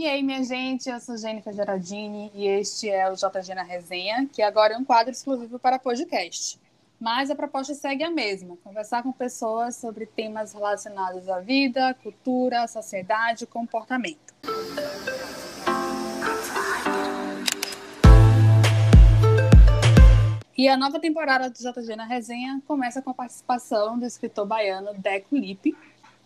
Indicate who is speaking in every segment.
Speaker 1: E aí, minha gente, eu sou Jennifer Geraldini e este é o JG na Resenha, que agora é um quadro exclusivo para podcast. Mas a proposta segue a mesma: conversar com pessoas sobre temas relacionados à vida, cultura, sociedade e comportamento. E a nova temporada do JG na Resenha começa com a participação do escritor baiano Deco Lipe,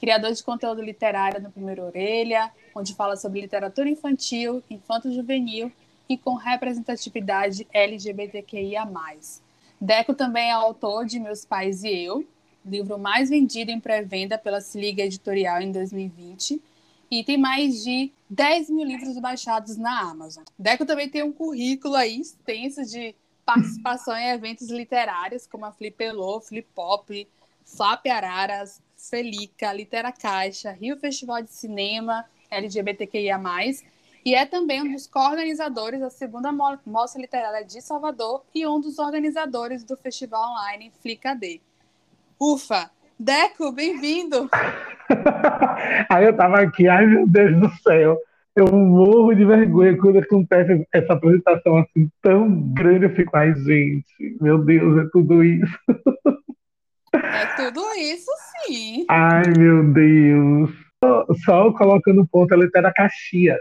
Speaker 1: criador de conteúdo literário no Primeiro Orelha, onde fala sobre literatura infantil, infanto-juvenil e com representatividade LGBTQIA+. Deco também é autor de Meus Pais e Eu, livro mais vendido em pré-venda pela Se Liga Editorial em 2020, e tem mais de 10 mil livros baixados na Amazon. Deco também tem um currículo aí extenso de participação em eventos literários, como a Flipelô, Flip Pop, Flap Araras, Felica, Litera Caixa, Rio Festival de Cinema, LGBTQIA+, e é também um dos co-organizadores da segunda Mostra Literária de Salvador e um dos organizadores do festival online FlicaD. Ufa! Deco, bem-vindo!
Speaker 2: Aí eu tava aqui, ai meu Deus do céu, eu morro de vergonha quando acontece essa apresentação assim tão grande. Eu fico, ai, gente, meu Deus, é tudo isso.
Speaker 1: É tudo isso, sim.
Speaker 2: Ai, meu Deus. Só colocando ponto, ela Litera Caxias,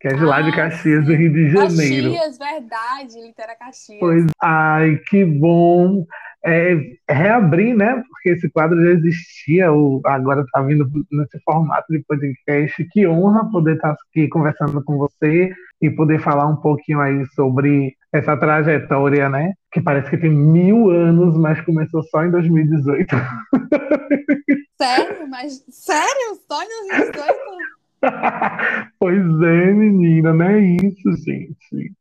Speaker 2: que é de ah, lá de ah, Caxias, do Rio de Janeiro.
Speaker 1: Caxias, verdade, Litera Caxias.
Speaker 2: Pois, ai, que bom é, reabrir, né? Porque esse quadro já existia, o, agora está vindo nesse formato de podcast. Que honra poder estar tá aqui conversando com você e poder falar um pouquinho aí sobre essa trajetória, né? Que parece que tem mil anos, mas começou só em 2018.
Speaker 1: Sério? Mas sério? Só em 2018?
Speaker 2: pois é, menina, não é isso, gente.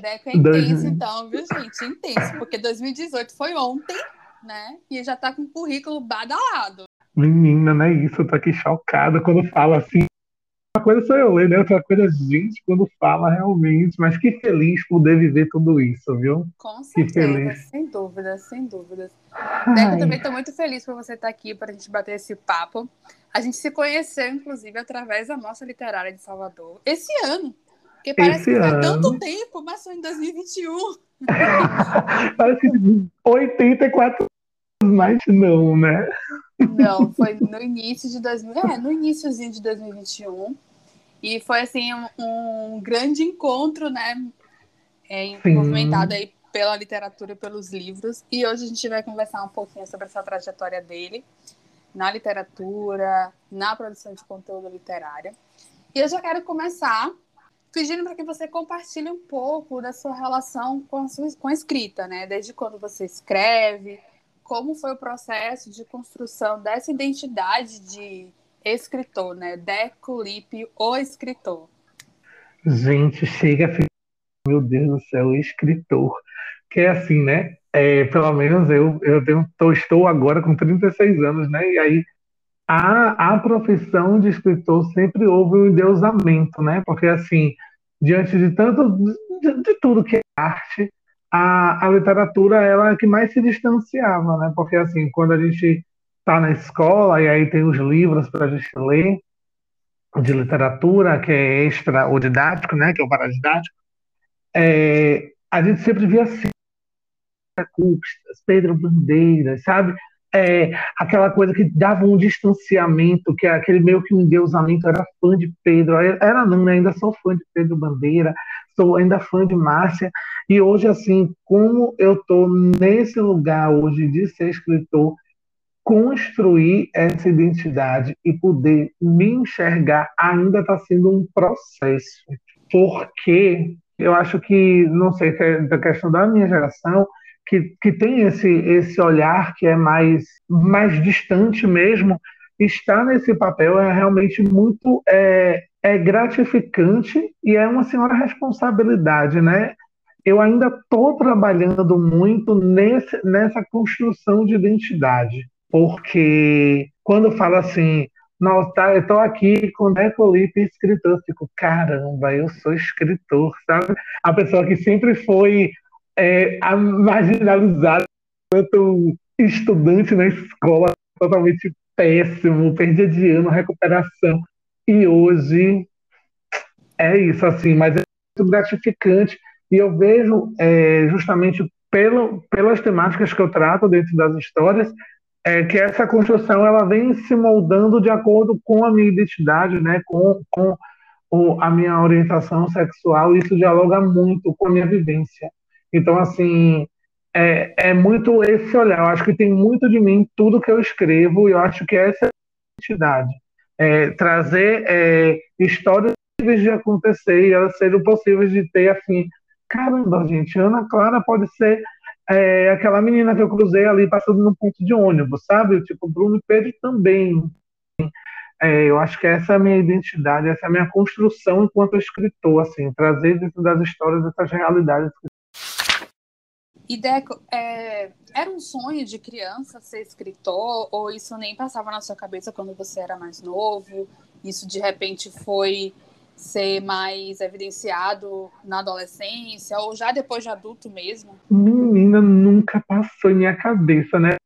Speaker 1: Deco é intenso, então, viu, gente? Intenso, porque 2018 foi ontem, né? E já tá com o currículo badalado.
Speaker 2: Menina, não é isso, eu tô aqui chocada quando fala assim. Uma coisa sou eu ler, né? Outra coisa, gente, quando fala realmente. Mas que feliz poder viver tudo isso, viu?
Speaker 1: Com certeza, sem dúvidas, sem dúvidas. Deco, eu também tô muito feliz por você estar aqui para a gente bater esse papo. A gente se conheceu, inclusive, através da nossa literária de Salvador, esse ano. Porque parece Esse que faz ano... tanto tempo, mas só em 2021.
Speaker 2: parece que 84 anos, mas não, né?
Speaker 1: Não, foi no início de 2000, é, no iníciozinho de 2021. E foi assim um, um grande encontro, né? É, movimentado aí pela literatura e pelos livros. E hoje a gente vai conversar um pouquinho sobre essa trajetória dele na literatura, na produção de conteúdo literário. E eu já quero começar pedindo para que você compartilhe um pouco da sua relação com a, sua, com a escrita, né? Desde quando você escreve, como foi o processo de construção dessa identidade de escritor, né? Deco Lipe, o escritor.
Speaker 2: Gente, chega a meu Deus do céu, escritor. Que é assim, né? É, pelo menos eu, eu tenho, tô, estou agora com 36 anos, né? E aí a, a profissão de escritor sempre houve um endeusamento, né? Porque, assim, diante de tanto, de, de tudo que é arte, a, a literatura ela é a que mais se distanciava, né? Porque, assim, quando a gente está na escola e aí tem os livros para a gente ler de literatura, que é extra ou didático, né? Que é o paradidático, é, a gente sempre via assim, Pedro Bandeira, sabe? é, aquela coisa que dava um distanciamento, que é aquele meio que um endeusamento, era fã de Pedro, era não, né? ainda sou fã de Pedro Bandeira, sou ainda fã de Márcia, e hoje, assim, como eu estou nesse lugar hoje de ser escritor, construir essa identidade e poder me enxergar ainda está sendo um processo, porque eu acho que, não sei se é da questão da minha geração, que, que tem esse, esse olhar que é mais, mais distante mesmo, estar nesse papel é realmente muito é, é gratificante e é uma senhora responsabilidade, né? Eu ainda estou trabalhando muito nesse, nessa construção de identidade, porque quando falo assim, não, tá, eu estou aqui com Deco Lipe, escritor, eu fico, caramba, eu sou escritor, sabe? A pessoa que sempre foi é, marginalizado enquanto estudante na escola, totalmente péssimo, perdia de ano, recuperação. E hoje É isso, assim, mas é muito gratificante e eu vejo é, justamente pelo, pelas temáticas que eu trato dentro das histórias é que essa construção ela vem se moldando de acordo com a minha identidade, né, com, com o, a minha orientação sexual, isso dialoga muito com a minha vivência. Então, assim, é, é muito esse olhar. Eu acho que tem muito de mim tudo que eu escrevo, e eu acho que essa é a identidade. É, trazer é, histórias de acontecer e elas serem possíveis de ter, assim, caramba, gente, Ana Clara pode ser é, aquela menina que eu cruzei ali passando no ponto de ônibus, sabe? Tipo, Bruno e Pedro também. É, eu acho que essa é a minha identidade, essa é a minha construção enquanto escritor, assim, trazer dentro das histórias essas realidades.
Speaker 1: E Deco, é, era um sonho de criança ser escritor ou isso nem passava na sua cabeça quando você era mais novo? Isso de repente foi ser mais evidenciado na adolescência ou já depois de adulto mesmo?
Speaker 2: Menina, nunca passou em minha cabeça, né?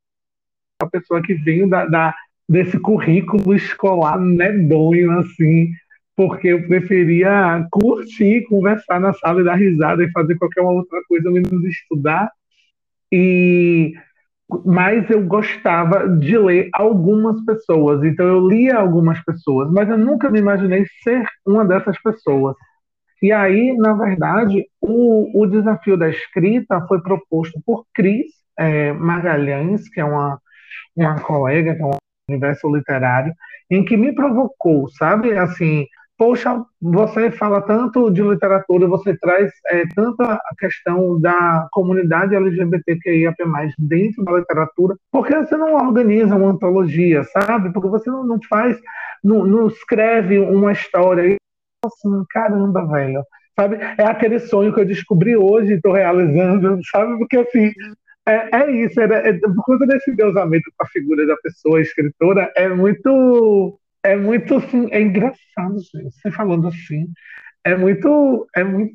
Speaker 2: A pessoa que veio da, da desse currículo escolar medonho, assim, porque eu preferia curtir, conversar na sala e dar risada e fazer qualquer outra coisa menos estudar. E mas eu gostava de ler algumas pessoas, então eu lia algumas pessoas, mas eu nunca me imaginei ser uma dessas pessoas. E aí, na verdade, o, o desafio da escrita foi proposto por Cris é, Magalhães, que é uma, uma colega, que é um universo literário, em que me provocou, sabe? Assim, poxa, você fala tanto de literatura, você traz é, tanta questão da comunidade LGBTQIAP+, dentro da literatura, por que você não organiza uma antologia, sabe? Porque você não, não faz, não, não escreve uma história. E, assim, caramba, velho. Sabe? É aquele sonho que eu descobri hoje e estou realizando, sabe? Porque, assim, é, é isso. É, por conta desse deusamento com a figura da pessoa escritora, é muito é muito assim, é engraçado, gente, você falando assim. É muito. É muito.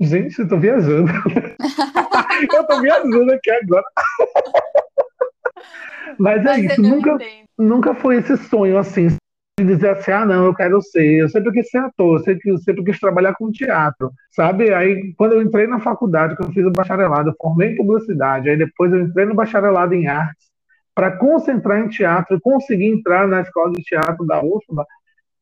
Speaker 2: Gente, eu tô viajando. eu tô viajando aqui agora. Mas é Mas isso, nunca, nunca foi esse sonho assim, de dizer assim, ah, não, eu quero ser, eu sempre quis ser ator, eu sempre, eu sempre quis trabalhar com teatro, sabe? Aí, quando eu entrei na faculdade, que eu fiz o bacharelado, eu formei em publicidade, aí depois eu entrei no bacharelado em artes, para concentrar em teatro, conseguir entrar na escola de teatro da UFBA.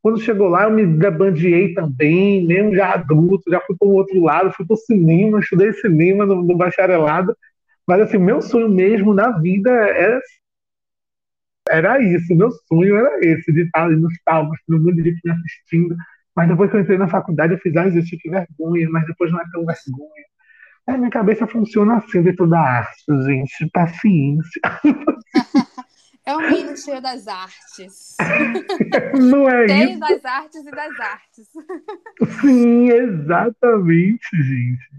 Speaker 2: Quando chegou lá, eu me debandiei também, mesmo já adulto, já fui para o outro lado, fui para o cinema, estudei cinema no, no, bacharelado. Mas, assim, meu sonho mesmo na vida era, era isso, meu sonho era esse, de estar ali nos palcos, todo mundo de me assistindo. Mas depois que eu entrei na faculdade, eu fiz, ah, isso, que vergonha, mas depois não é tão vergonha. A minha cabeça funciona assim dentro da arte, gente. Paciência.
Speaker 1: É um cheio das artes.
Speaker 2: Não é
Speaker 1: cheio
Speaker 2: isso?
Speaker 1: das artes e das artes.
Speaker 2: Sim, exatamente, gente.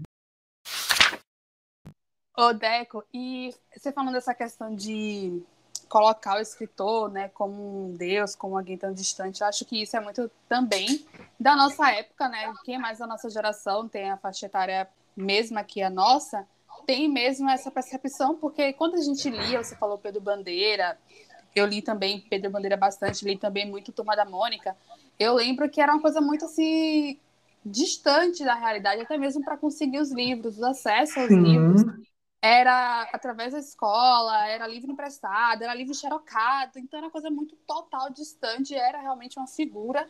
Speaker 1: Ô, Deco, e você falando dessa questão de colocar o escritor né, como um deus, como alguém tão distante, eu acho que isso é muito também da nossa época, né? Quem é mais da nossa geração tem a faixa etária mesma que a nossa, tem mesmo essa percepção, porque quando a gente lia, você falou Pedro Bandeira, eu li também Pedro Bandeira bastante, li também muito Turma da Mônica, eu lembro que era uma coisa muito assim distante da realidade, até mesmo para conseguir os livros, o acesso aos Sim. livros. Era através da escola, era livro emprestado, era livro xerocado, então era uma coisa muito total distante, era realmente uma figura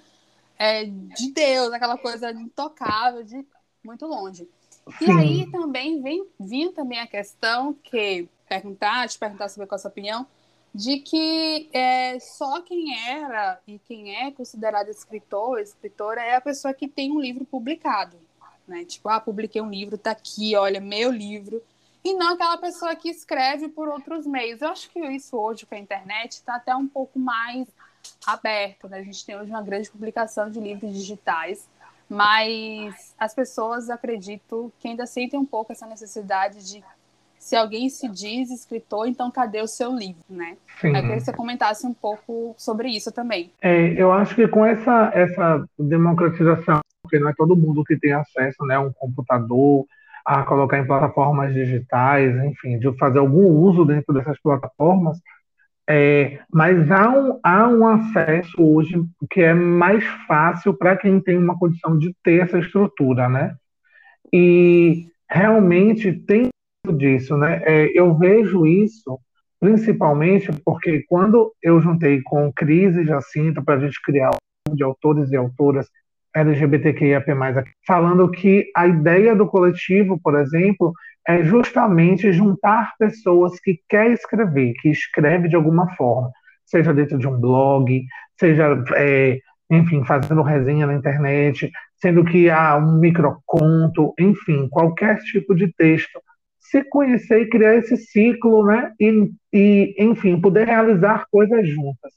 Speaker 1: é, de Deus, aquela coisa intocável, de muito longe. E Sim. aí também vem, vinha também a questão que perguntar, te perguntar sobre qual a sua opinião, de que é, só quem era e quem é considerado escritor, escritora, é a pessoa que tem um livro publicado. Né? Tipo, ah, publiquei um livro, tá aqui, olha, meu livro. E não aquela pessoa que escreve por outros meios. Eu acho que isso hoje com a internet está até um pouco mais aberto. Né? A gente tem hoje uma grande publicação de livros digitais mas as pessoas acredito que ainda sentem um pouco essa necessidade de se alguém se diz escritor, então cadê o seu livro, né? Sim. Eu queria que você comentasse um pouco sobre isso também.
Speaker 2: É, eu acho que com essa, essa democratização, porque não é todo mundo que tem acesso né, a um computador, a colocar em plataformas digitais, enfim, de fazer algum uso dentro dessas plataformas, É, mas há um, há um acesso hoje que é mais fácil para quem tem uma condição de ter essa estrutura, né? E realmente tem disso, né? É, eu vejo isso principalmente porque quando eu juntei com Cris e Jacinta para a gente criar um de autores e autoras LGBTQIAP+, falando que a ideia do coletivo, por exemplo, é justamente juntar pessoas que quer escrever, que escreve de alguma forma, seja dentro de um blog, seja, é, enfim, fazendo resenha na internet, sendo que há um microconto, enfim, qualquer tipo de texto, se conhecer e criar esse ciclo, né? E, e enfim, poder realizar coisas juntas.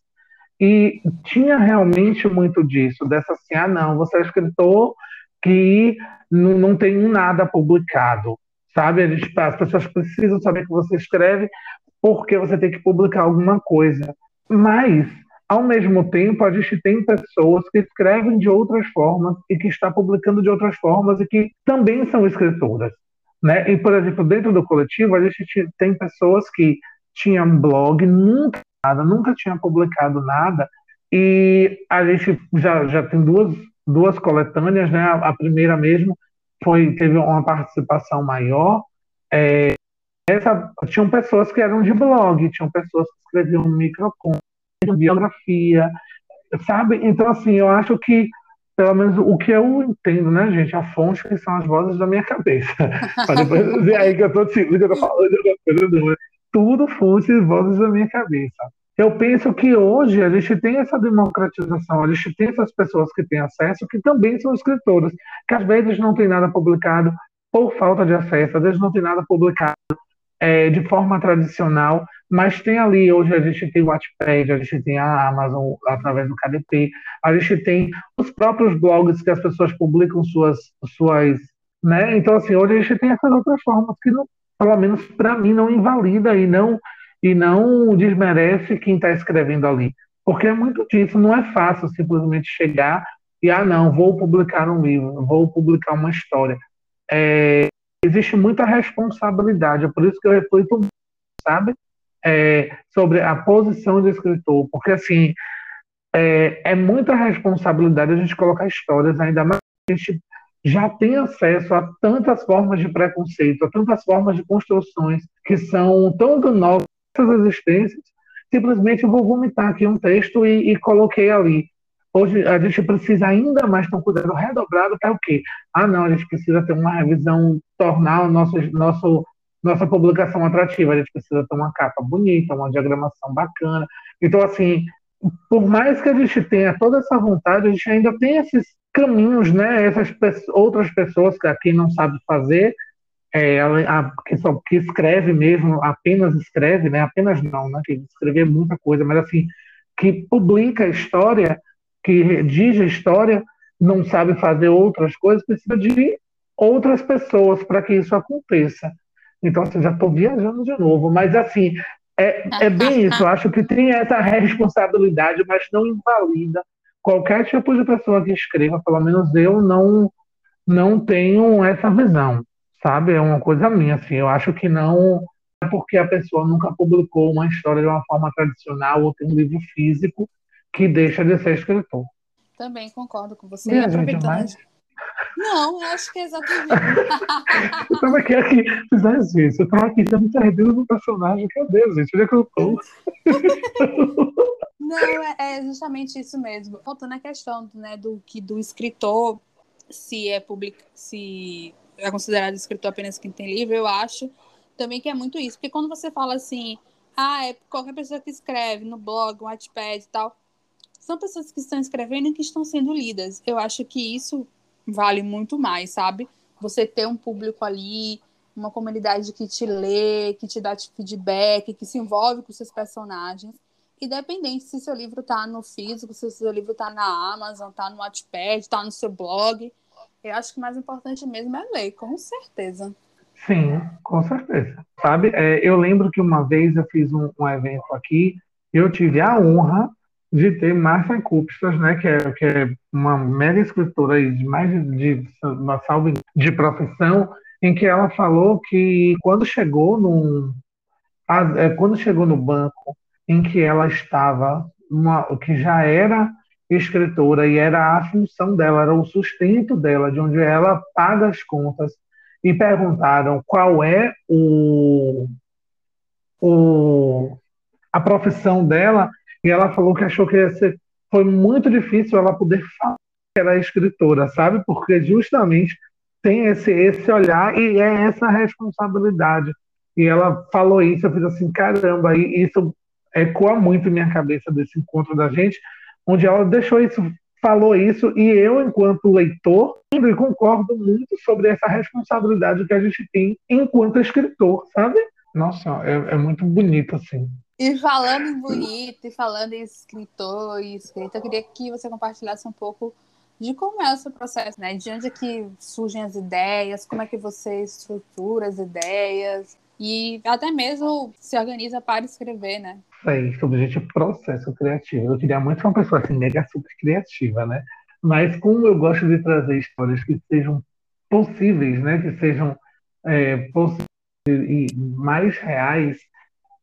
Speaker 2: E tinha realmente muito disso, dessa assim, ah, não, você é escritor que não, não tem nada publicado, sabe? As pessoas precisam saber que você escreve porque você tem que publicar alguma coisa. Mas, ao mesmo tempo, a gente tem pessoas que escrevem de outras formas e que estão publicando de outras formas e que também são escritoras. Né? E, por exemplo, dentro do coletivo, a gente tem pessoas que tinham blog, nunca nada, nunca tinha publicado nada, e a gente já, já tem duas, duas coletâneas, né? A primeira mesmo foi teve uma participação maior. É, essa, tinham pessoas que eram de blog, tinham pessoas que escreviam microconto, biografia, sabe? Então, assim, eu acho que, pelo menos o que eu entendo, né, gente, a fonte que são as vozes da minha cabeça. Para depois dizer aí que eu estou que eu tô falando, tudo fosse vozes da minha cabeça. Eu penso que hoje a gente tem essa democratização, a gente tem essas pessoas que têm acesso, que também são escritoras, que às vezes não tem nada publicado por falta de acesso, às vezes não tem nada publicado é, de forma tradicional, mas tem ali, hoje a gente tem o Wattpad, a gente tem a Amazon através do KDP, a gente tem os próprios blogs que as pessoas publicam suas, suas né? Então, assim, hoje a gente tem essas outras formas que não, pelo menos para mim, não invalida e não, e não desmerece quem está escrevendo ali. Porque é muito disso, não é fácil simplesmente chegar e, ah, não, vou publicar um livro, vou publicar uma história. É, existe muita responsabilidade, é por isso que eu reflito, sabe, é, sobre a posição do escritor, porque, assim, é, é muita responsabilidade a gente colocar histórias, ainda mais a gente já tem acesso a tantas formas de preconceito, a tantas formas de construções que são tão danosas existências, simplesmente vou vomitar aqui um texto e, e, coloquei ali. Hoje a gente precisa ainda mais ter um cuidado redobrado para o quê? Ah, não, a gente precisa ter uma revisão, tornar o nosso, nosso, nossa publicação atrativa, a gente precisa ter uma capa bonita, uma diagramação bacana. Então, assim, por mais que a gente tenha toda essa vontade, a gente ainda tem esses caminhos, né? Essas outras pessoas que aqui não sabe fazer, é, a, a, que, escreve mesmo, apenas escreve, né? Apenas não, né? Que escrever muita coisa, mas assim, que publica a história, que redige a história, não sabe fazer outras coisas, precisa de outras pessoas para que isso aconteça. Então, assim, já estou viajando de novo, mas assim, é, é bem isso. Eu acho que tem essa responsabilidade, mas não invalida qualquer tipo de pessoa que escreva, pelo menos eu não não tenho essa visão, sabe? É uma coisa minha, assim. Eu acho que não é porque a pessoa nunca publicou uma história de uma forma tradicional ou tem um livro físico que deixa de ser escritor.
Speaker 1: Também concordo com você. E aproveitando. Gente, não, eu acho que é exatamente.
Speaker 2: eu tava aqui, aqui, às vezes, eu tava aqui já me perdendo no personagem. Cadê, gente? Onde é que eu tô?
Speaker 1: Não, é, é, justamente isso mesmo. Voltando à questão né, do que do escritor, se é public, se é considerado escritor apenas quem tem livro, eu acho também que é muito isso. Porque quando você fala assim, ah, é qualquer pessoa que escreve no blog, no Wattpad e tal, são pessoas que estão escrevendo e que estão sendo lidas. Eu acho que isso vale muito mais, sabe? Você ter um público ali, uma comunidade que te lê, que te dá feedback, que se envolve com seus personagens. Independente se seu livro está no físico, se seu livro está na Amazon, está no Wattpad, está no seu blog. Eu acho que o mais importante mesmo é ler, com certeza.
Speaker 2: Sim, com certeza. Sabe, é, eu lembro que uma vez eu fiz um, um evento aqui, eu tive a honra de ter Márcia Cupstas, né, que é, que é uma mega escritora de mais de, de uma salve de profissão, em que ela falou que quando chegou a, é, quando chegou no banco em que ela estava, uma, que já era escritora e era a função dela, era o sustento dela, de onde ela paga as contas, e perguntaram qual é o, o, a profissão dela, e ela falou que achou que ia ser, foi muito difícil ela poder falar que era escritora, sabe? Porque justamente tem esse, esse olhar e é essa responsabilidade. E ela falou isso, eu fiz assim, caramba, e isso ecoa muito minha cabeça desse encontro da gente, onde ela deixou isso, falou isso, e eu, enquanto leitor, concordo muito sobre essa responsabilidade que a gente tem enquanto escritor, sabe? Nossa, é, é muito bonito, assim.
Speaker 1: E falando em bonito, e falando em escritor e escrita, eu queria que você compartilhasse um pouco de como é o seu processo, né? De onde é que surgem as ideias, como é que você estrutura as ideias, e até mesmo se organiza para escrever, né?
Speaker 2: Sei, sobre gente processo criativo. Eu queria muito uma pessoa assim, mega super criativa, né? Mas como eu gosto de trazer histórias que sejam possíveis, né? Que sejam é, possíveis e mais reais,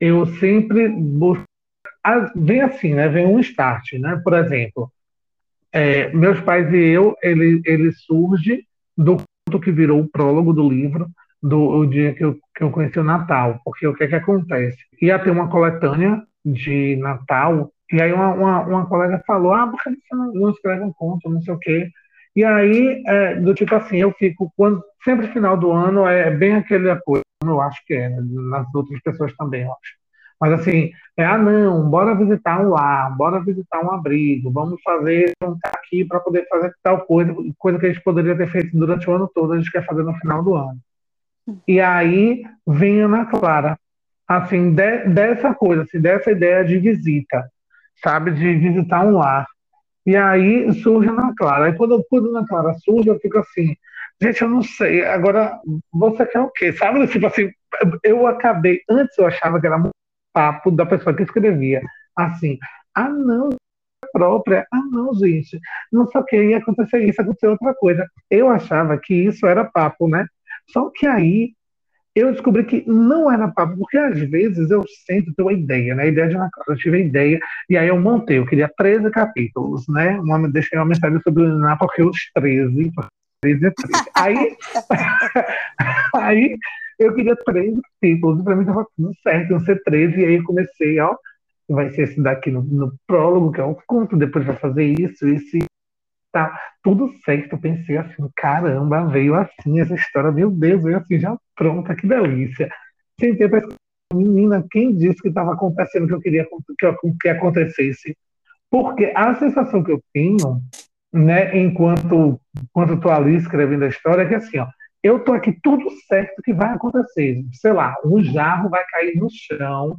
Speaker 2: eu sempre busco. Vem assim, né? Vem um start, né? Por exemplo, é, meus pais e eu, ele, ele surge do conto que virou o prólogo do livro, do dia que eu, que eu conheci o Natal, porque o que é que acontece? Ia ter uma coletânea de Natal, e aí uma, uma, uma colega falou, ah, por que você não, não escreve um conto, não sei o quê. E aí, é, do tipo assim, eu fico, quando, sempre final do ano, é bem aquele apoio, eu acho que é, nas outras pessoas também, eu acho. Mas assim, é, ah não, bora visitar um lar, bora visitar um abrigo, vamos fazer, estar aqui para poder fazer tal coisa, coisa que a gente poderia ter feito durante o ano todo, a gente quer fazer no final do ano. E aí vem Ana Clara, assim, de, dessa coisa, assim, dessa ideia de visita, sabe, de visitar um lar. E aí surge Ana Clara. Aí quando, quando Ana Clara surge, eu fico assim, gente, eu não sei, agora você quer o quê? Sabe, tipo assim, eu acabei, antes eu achava que era muito papo da pessoa que escrevia, assim, ah não, própria, ah não, gente, não sei o que, ia acontecer isso, acontecer outra coisa. Eu achava que isso era papo, né? Só que aí eu descobri que não era papo, porque às vezes eu sempre tenho uma ideia, né? A ideia de uma eu tive a ideia, e aí eu montei, eu queria 13 capítulos, né? Uma, deixei uma mensagem o porque os 13, 13 é 13. Aí, aí eu queria 13 capítulos, e pra mim tava tudo certo, iam ser 13, e aí eu comecei, ó, vai ser esse daqui no, no prólogo, que é o conto, depois vai fazer isso, isso, tá tudo certo. Pensei assim, caramba, veio assim essa história, meu Deus, veio assim, já pronta, que delícia. Sentei para menina, quem disse que estava acontecendo que eu queria que, que acontecesse? Porque a sensação que eu tenho, né, enquanto enquanto estou ali escrevendo a história, é que assim, ó, eu tô aqui tudo certo que vai acontecer. Sei lá, um jarro vai cair no chão,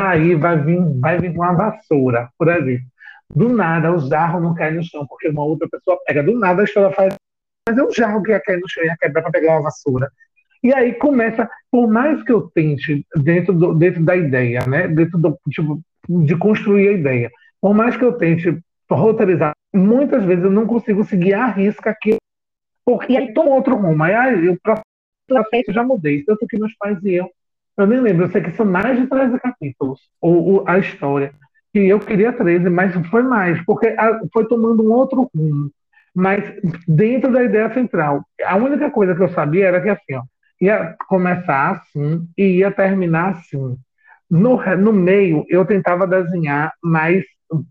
Speaker 2: aí vai vir, vai vir uma vassoura, por exemplo. Do nada, o jarro não cai no chão, porque uma outra pessoa pega. Do nada, a história faz. Mas é um jarro que ia cair no chão, ia quebrar para pegar uma vassoura. E aí começa, por mais que eu tente, dentro, do, dentro da ideia, né, dentro do, tipo, de construir a ideia, por mais que eu tente roteirizar, muitas vezes eu não consigo seguir a risca aqui, porque aí toma outro rumo. Aí, aí eu processo já mudei, tanto que meus pais e eu, eu nem lembro, eu sei que são mais de 13 capítulos, ou, a história que eu queria 13, mas foi mais, porque foi tomando um outro rumo. Mas dentro da ideia central, a única coisa que eu sabia era que assim, ó, ia começar assim e ia terminar assim. No, no meio, eu tentava desenhar, mas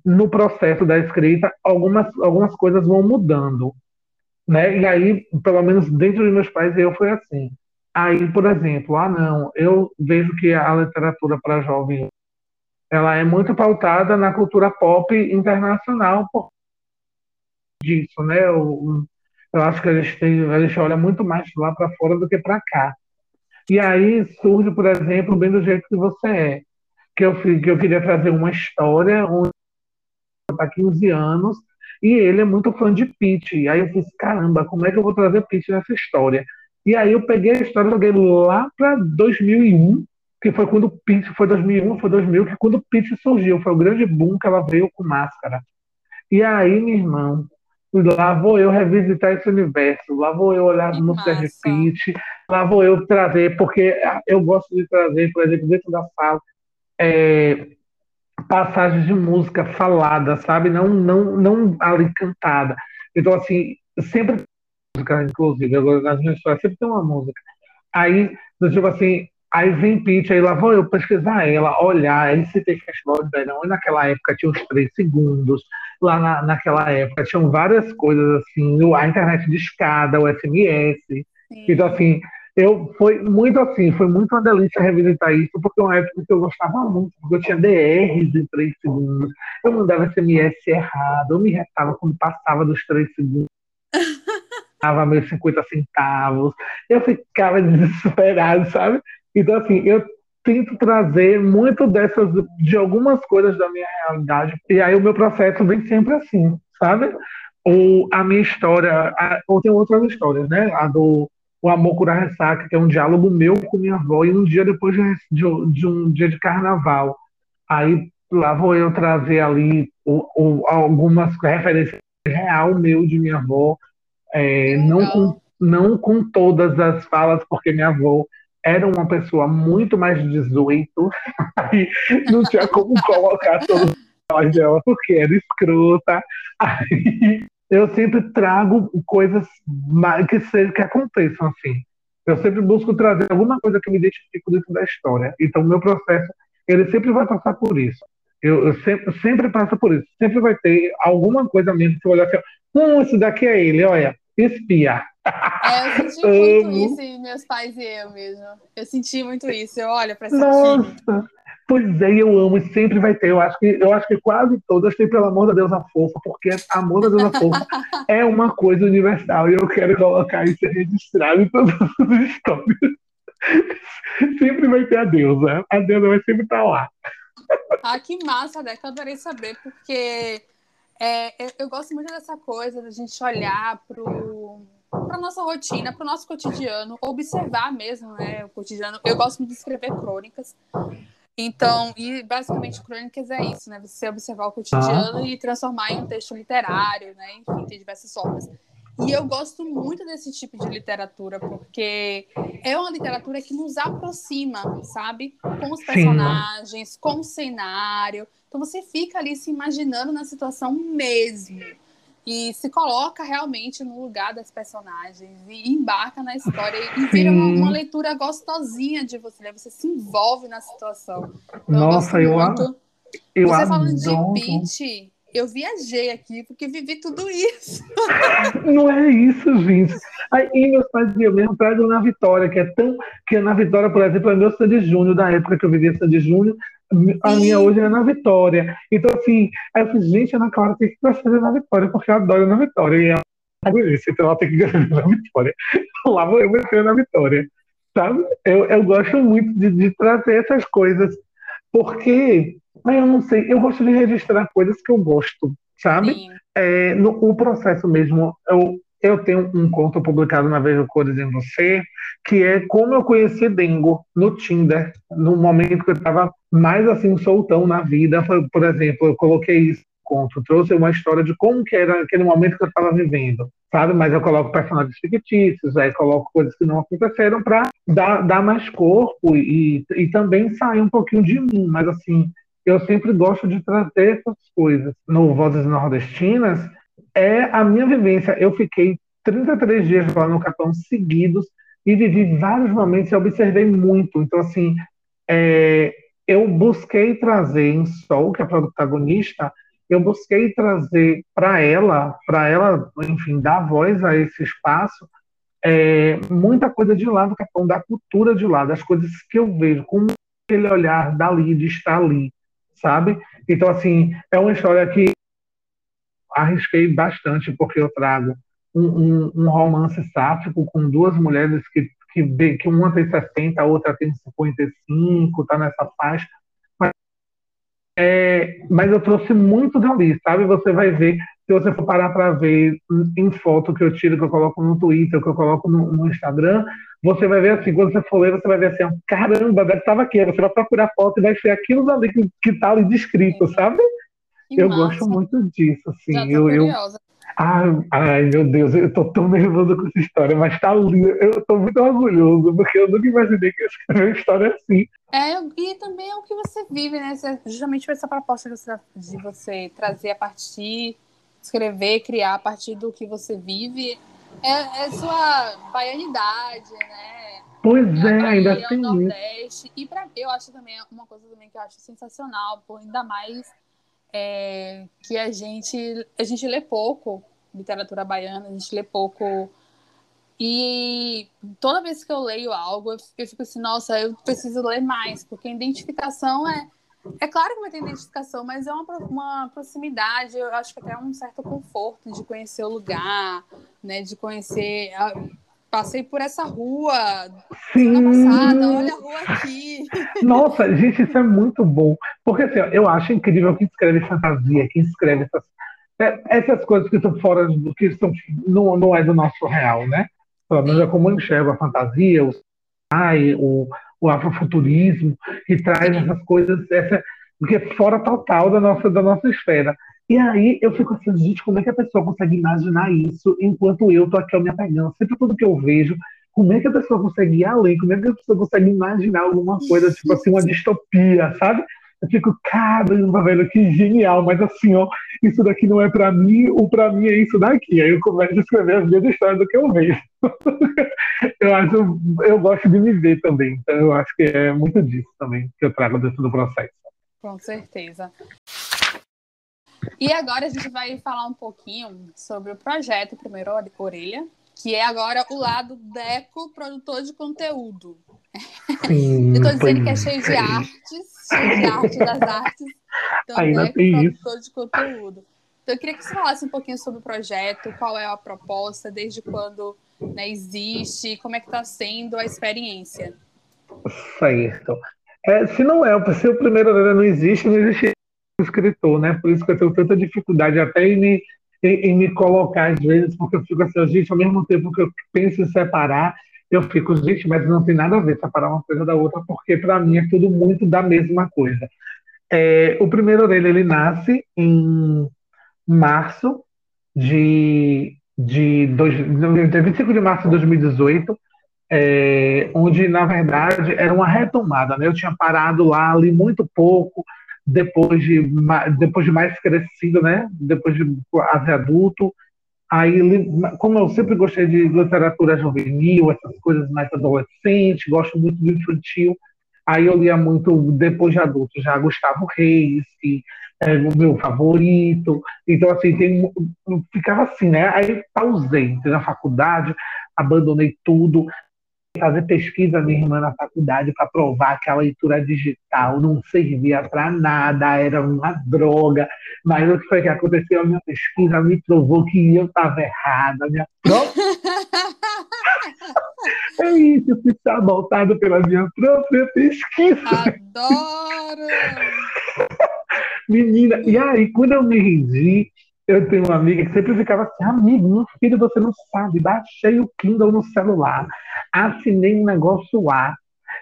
Speaker 2: no processo da escrita, algumas, algumas coisas vão mudando. Né? E aí, pelo menos dentro de meus pais, eu fui assim. Aí, por exemplo, ah, não, eu vejo que a literatura para jovem ela é muito pautada na cultura pop internacional por disso, né? Eu, eu acho que a gente, tem, a gente olha muito mais lá para fora do que para cá. E aí surge, por exemplo, bem do jeito que você é, que eu, que eu queria trazer uma história onde está 15 anos e ele é muito fã de Pete. Aí eu fiz, caramba, como é que eu vou trazer Pete nessa história? E aí eu peguei a história, joguei lá para 2001 que foi quando o Pitch, foi 2001, foi 2000, que quando o Pitch surgiu, foi o grande boom que ela veio com máscara. E aí, meu irmão, lá vou eu revisitar esse universo, lá vou eu olhar no músicas de Pitch, lá vou eu trazer, porque eu gosto de trazer, por exemplo, dentro da sala, é, passagens de música falada, sabe? Não, não, não ali cantada. Então, assim, sempre música, inclusive, agora nas minhas histórias sempre tem uma música. Aí, tipo assim, aí vem Pitch, aí lá vou eu pesquisar ela, olhar, ele citei Festival de Verão, e naquela época tinha uns três segundos, lá na, naquela época tinham várias coisas assim, a internet de escada, o SMS. Sim. Então, assim, eu foi muito assim, foi muito uma delícia revisitar isso, porque é uma época que eu gostava muito, porque eu tinha DRs em três segundos, eu mandava SMS errado, eu me retava quando passava dos três segundos. Dava meus 50 centavos, eu ficava desesperado, sabe? Então, assim, eu tento trazer muito dessas, de algumas coisas da minha realidade, e aí o meu processo vem sempre assim, sabe? Ou a minha história, a, ou tem outras histórias, né? A do o Amor Cura Ressaca, que é um diálogo meu com minha avó, e um dia depois de, de, de um dia de carnaval. Aí lá vou eu trazer ali o, algumas referências real meu de minha avó, é, não, com, não com todas as falas, porque minha avó era uma pessoa muito mais de 18, aí não tinha como colocar todas as dela, porque era escrota. Aí eu sempre trago coisas que, seja, que aconteçam assim. Eu sempre busco trazer alguma coisa que me identifique dentro da história. Então, meu processo, ele sempre vai passar por isso. Eu, eu sempre, sempre passa por isso. Sempre vai ter alguma coisa mesmo que você olhar assim, hum, esse daqui é ele, olha, espia.
Speaker 1: É, eu senti muito isso, meus pais e eu mesmo. Eu senti muito isso. Eu olho para essa Nossa.
Speaker 2: Pois é, eu amo, e sempre vai ter. Eu acho que, eu acho que quase todas têm pelo amor da deusa fofa, porque amor da deusa fofa é uma coisa universal e eu quero colocar isso registrado em todas as histórias. Sempre vai ter a deusa. A deusa vai sempre estar lá.
Speaker 1: Ah, que massa, Deca. Eu adorei saber, porque é, eu, eu, gosto muito dessa coisa da gente olhar para nossa rotina, para o nosso cotidiano, observar mesmo né, o cotidiano. Eu gosto muito de escrever crônicas. Então, e basicamente crônicas é isso, né? Você observar o cotidiano ah. e transformar em um texto literário, né? Enfim, tem diversas formas. E eu gosto muito desse tipo de literatura, porque é uma literatura que nos aproxima, sabe? Com os personagens, Sim. com o cenário. Então você fica ali se imaginando na situação mesmo e se coloca realmente no lugar das personagens e embarca na história e vira uma, uma, leitura gostosinha de você ler, você se envolve na situação.
Speaker 2: Então, Nossa, eu, eu, eu
Speaker 1: Você
Speaker 2: adoro.
Speaker 1: falando de Pitch, eu viajei aqui porque vivi tudo isso.
Speaker 2: Não é isso, gente. Aí meus pais diziam mesmo prédio na Vitória, que é tão. Que na Vitória, por exemplo, é meu Sandy Júnior, da época que eu vivia Sandy Júnior, a minha hoje é na Vitória. Então, assim, aí eu falei, gente, Ana Clara tem que fazer na Vitória, porque eu adoro na Vitória. E ela então ela tem que ganhar na Vitória. Lá vou eu meter na Vitória. Sabe? Eu, eu gosto muito de, de trazer essas coisas, porque, eu não sei, eu gosto de registrar coisas que eu gosto, sabe? É, no, o processo mesmo, eu, eu tenho um conto publicado na Veja Cores em Você, que é como eu conheci Dengo no Tinder, no momento que eu estava mais assim soltão na vida. Por exemplo, eu coloquei isso conto, trouxe uma história de como que era aquele momento que eu estava vivendo, sabe? Mas eu coloco personagens fictícios, aí coloco coisas que não aconteceram para dar, dar mais corpo e, e também sair um pouquinho de mim. Mas assim, eu sempre gosto de trazer essas coisas. No Vozes Nordestinas, é a minha vivência. Eu fiquei 33 dias lá no Capão seguidos e vivi vários momentos e observei muito. Então, assim, é, eu busquei trazer em Sol, que é a protagonista, eu busquei trazer para ela, para ela, enfim, dar voz a esse espaço, é, muita coisa de lá do Capão, da cultura de lá, das coisas que eu vejo, com aquele olhar dali, de estar ali, sabe? Então, assim, é uma história que arrisquei bastante, porque eu trago um, um, um romance sáfico com duas mulheres que, que, que uma tem 60, a outra tem 55, está nessa faixa. Mas, é, mas eu trouxe muito dali, sabe? Você vai ver, se você for parar para ver em foto que eu tiro, que eu coloco no Twitter, que eu coloco no, no Instagram, você vai ver assim, quando você for ler, você vai ver assim, caramba, deve estava aqui. Você vai procurar foto e vai ser aquilo ali que está ali descrito, sabe? Que eu massa. gosto muito disso, assim. eu, eu, Ai, ai, meu Deus, eu tô tão nervoso com essa história, mas tá lindo. Eu tô muito orgulhoso, porque eu nunca imaginei que eu escrever uma história assim.
Speaker 1: É, e também é o que você vive, né? Justamente essa proposta de você trazer a partir, escrever, criar a partir do que você vive. É, é sua baianidade, né?
Speaker 2: Pois é, ainda tem
Speaker 1: Nordeste. E pra, eu acho também uma coisa também que eu acho sensacional, por ainda mais é, que a gente, a gente lê pouco literatura baiana, a gente lê pouco. E toda vez que eu leio algo, eu fico assim, nossa, eu preciso ler mais, porque identificação é. É claro que vai ter identificação, mas é uma, uma proximidade, eu acho que até um certo conforto de conhecer o lugar, né? De conhecer. Passei por essa rua semana passada, olha a rua aqui.
Speaker 2: Nossa, gente, isso é muito bom. Porque assim, eu acho incrível quem escreve fantasia, quem escreve essas é, essas coisas que estão fora do que estão não, não é do nosso real, né? Pelo menos é como eu enxergo a fantasia, o ai, o, o afrofuturismo, que traz essas coisas, essa, que é fora total da nossa, da nossa esfera. E aí eu fico assim, gente, como é que a pessoa consegue imaginar isso enquanto eu tô aqui me apegando? Sempre tudo que eu vejo, como é que a pessoa consegue ir além? Como é que a pessoa consegue imaginar alguma coisa, tipo assim, uma distopia, sabe? Eu fico, caramba, velho, que genial, mas assim, ó, isso daqui não é para mim, o para mim é isso daqui. Aí eu começo a escrever as minhas histórias do que eu vejo. eu acho, eu gosto de me ver também, então eu acho que é muito disso também que eu trago dentro do processo.
Speaker 1: Com certeza. E agora a gente vai falar um pouquinho sobre o projeto Primeiro Orelha, que é agora o lado Deco, produtor de conteúdo.
Speaker 2: Sim,
Speaker 1: eu tô dizendo que é cheio de artes, cheio de arte das artes. Então,
Speaker 2: Ainda
Speaker 1: Deco,
Speaker 2: tem
Speaker 1: produtor
Speaker 2: isso.
Speaker 1: de conteúdo. Então, eu queria que você falasse um pouquinho sobre o projeto, qual é a proposta, desde quando né, existe, como é que está sendo a experiência.
Speaker 2: Certo. É, se não é, se o primeiro não existe, não existe escritor, né? Por isso que eu tenho tanta dificuldade até em me em, em, me colocar às vezes, porque eu fico assim, gente, ao mesmo tempo que eu penso em separar, eu fico, gente, mas não tem nada a ver separar uma coisa da outra, porque para mim é tudo muito da mesma coisa. É, o primeiro dele, ele nasce em março de, de, dois, de 25 de março de 2018, é, onde, na verdade, era uma retomada. Né? Eu tinha parado lá ali muito pouco, depois de, depois de mais crescido, né? Depois de quase adulto. Aí, como eu sempre gostei de literatura juvenil, essas coisas mais adolescentes, gosto muito de infantil, aí eu lia muito depois de adulto, já Gustavo Reis, que é o meu favorito. Então, assim, tem, ficava assim, né? Aí pausei, na faculdade, abandonei tudo fazer pesquisa minha irmã na faculdade para provar que a leitura digital não servia para nada, era uma droga. Mas o que foi que aconteceu? A minha pesquisa me provou que eu estava errada. Minha é isso, eu fui sabotado pela minha própria pesquisa.
Speaker 1: Adoro!
Speaker 2: Menina, e aí, quando eu me rendi, eu tenho uma amiga que sempre ficava assim, amigo, meu filho, você não sabe, baixei o Kindle no celular, assinei um negócio lá,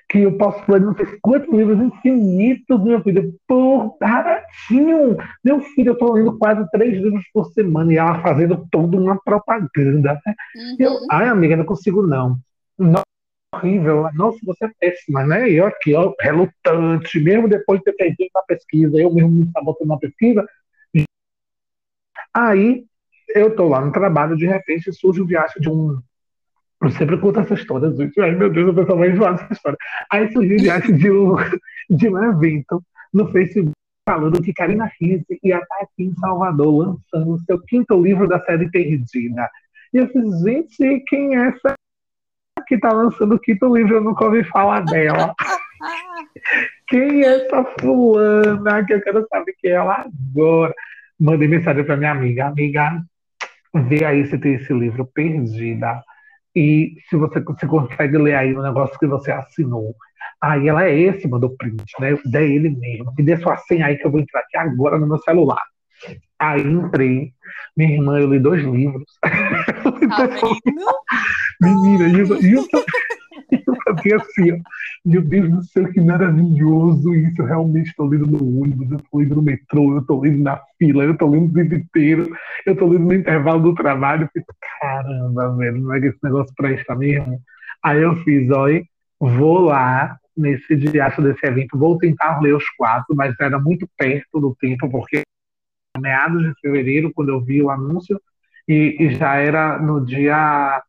Speaker 2: que eu posso ler não sei quantos livros infinitos, meu filho, por baratinho. Meu filho, eu tô lendo quase três livros por semana, e ela fazendo toda uma propaganda. Né? Uhum. Eu, ai, amiga, não consigo não. Não horrível, nossa, você é péssima, né? E eu aqui, ó, relutante, mesmo depois de ter perdido na pesquisa, eu mesmo me sabotando na pesquisa, Aí eu tô lá no trabalho, de repente surge o viagem de um. Eu sempre conto essa história, gente. Ai, meu Deus, o pessoal vai enjoar essa história. Aí surgiu o viagem de um, de um evento no Facebook falando que Karina Risse ia estar aqui em Salvador lançando o seu quinto livro da série Perdida. E eu fiz, gente, quem é essa que está lançando o quinto livro? Eu nunca ouvi falar dela. quem é essa fulana que eu quero saber quem é ela agora? Mandei mensagem para minha amiga, amiga, vê aí se tem esse livro Perdida. E se você se consegue ler aí o negócio que você assinou. Aí ela é esse, mandou print, né? Eu dei ele mesmo. Me dê sua senha aí que eu vou entrar aqui agora no meu celular. Aí entrei, minha irmã, eu li dois livros.
Speaker 1: Tá
Speaker 2: Menina, e eu fazia assim, meu Deus do céu, que maravilhoso isso. Eu realmente estou lendo no ônibus, eu estou lendo no metrô, eu estou lendo na fila, eu estou lendo o tempo inteiro, eu estou lendo no intervalo do trabalho. Eu fiz, caramba, velho, não é que esse negócio presta mesmo? Aí eu fiz, olha, vou lá nesse dia desse evento, vou tentar ler os quatro, mas era muito perto do tempo, porque meados de fevereiro, quando eu vi o anúncio, e, e já era no dia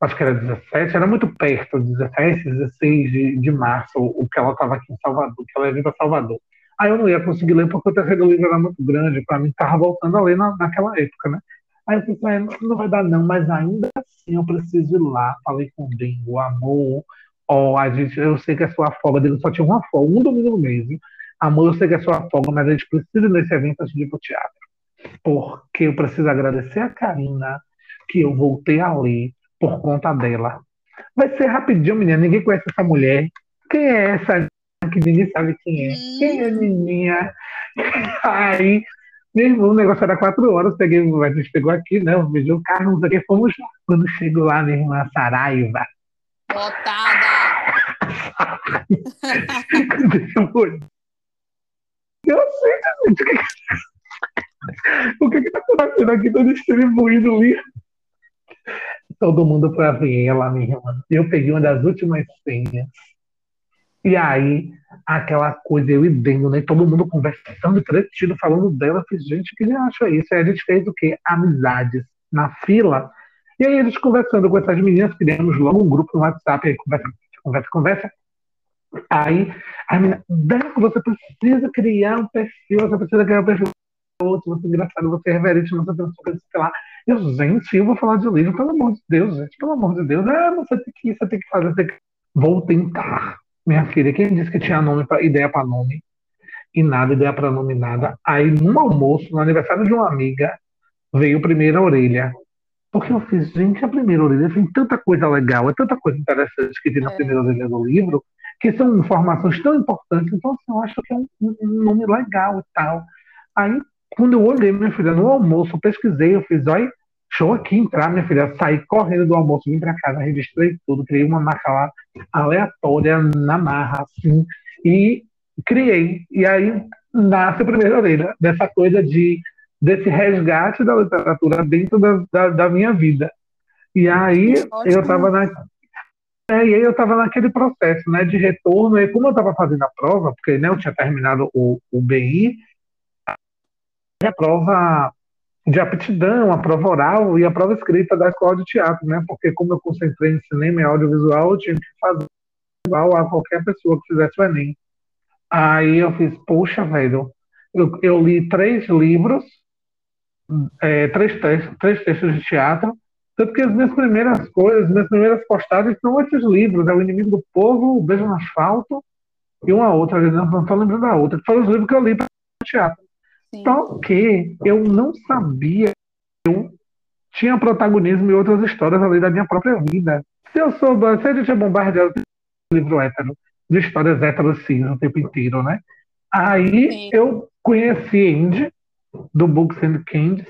Speaker 2: acho que era 17, era muito perto, 17, 16 de, de março, o, que ela estava aqui em Salvador, que ela ia vir para Salvador. Aí eu não ia conseguir ler porque o terceiro livro era muito grande, para mim estava voltando a ler na, naquela época, né? Aí eu pensei, não, não vai dar não, mas ainda assim eu preciso ir lá, falei com o Bingo, amor, ó, a gente, eu sei que é sua folga, dele só tinha uma folga, um domingo no mês, amor, eu sei que é sua folga, mas a gente precisa nesse evento antes de ir pro teatro, porque eu preciso agradecer a Karina, que eu voltei a ler, por conta dela. Vai ser rapidinho, menina. Ninguém conhece essa mulher. Quem é essa que ninguém sabe quem é? Quem é a menina? Aí, mesmo o negócio era quatro horas, peguei, a gente pegou aqui, né? Vejo o carro, não sei o que, fomos. Quando chego lá, minha irmã Saraiva.
Speaker 1: Lotada!
Speaker 2: eu sei, gente, o que está acontecendo aqui? Estou distribuindo livro todo mundo para ver ela, minha irmã. Eu peguei uma das últimas senhas. E aí, aquela coisa, eu e Dendo, né? Todo mundo conversando, entretido, falando dela. Eu fiz, gente, que acha isso? Aí a gente fez o quê? Amizades na fila. E aí, eles conversando com essas meninas, criamos logo um grupo no WhatsApp, aí conversa, conversa, conversa. Aí, a menina, você precisa criar um perfil, você precisa criar um perfil outro, você é engraçado, você é reverente, você que sei lá. Gente, eu vou falar de livro, pelo amor de Deus, gente, pelo amor de Deus. Ah, você tem que, você tem que fazer, você tem que... Vou tentar. Minha filha, quem disse que tinha nome pra, ideia para nome? E nada, ideia para nome, nada. Aí, num almoço, no aniversário de uma amiga, veio a primeira orelha. Porque eu fiz, gente, a primeira orelha tem tanta coisa legal, é tanta coisa interessante que tem na é. primeira orelha do livro, que são informações tão importantes. Então, assim, eu acho que é um, um nome legal e tal. Aí quando eu olhei, minha filha, no almoço, eu pesquisei, eu fiz, olha, show aqui entrar, minha filha. Saí correndo do almoço, vim para casa, registrei tudo, criei uma marca lá aleatória, na marra, assim, e criei. E aí nasce a primeira orelha, dessa coisa de desse resgate da literatura dentro da, da, da minha vida. E aí eu estava na. É, e aí eu estava naquele processo né, de retorno, e como eu estava fazendo a prova, porque né, eu tinha terminado o, o BI, a prova de aptidão, a prova oral e a prova escrita da escola de teatro, né? Porque como eu concentrei em cinema e audiovisual, eu tinha que fazer igual a qualquer pessoa que fizesse o Enem. Aí eu fiz, poxa, velho, eu, eu li três livros, é, três, textos, três textos de teatro, tanto que as minhas primeiras coisas, as minhas primeiras postagens são esses livros, é O Inimigo do Povo, O Beijo no Asfalto e uma outra, não estou lembrando da outra, que foram os livros que eu li para teatro. Sim. Só que eu não sabia que eu tinha protagonismo em outras histórias além da minha própria vida. Se eu sou, se a gente é bombardeado de livro hétero, de histórias hétero sim o tempo inteiro, né? Aí sim. eu conheci Andy, do Books and Candies,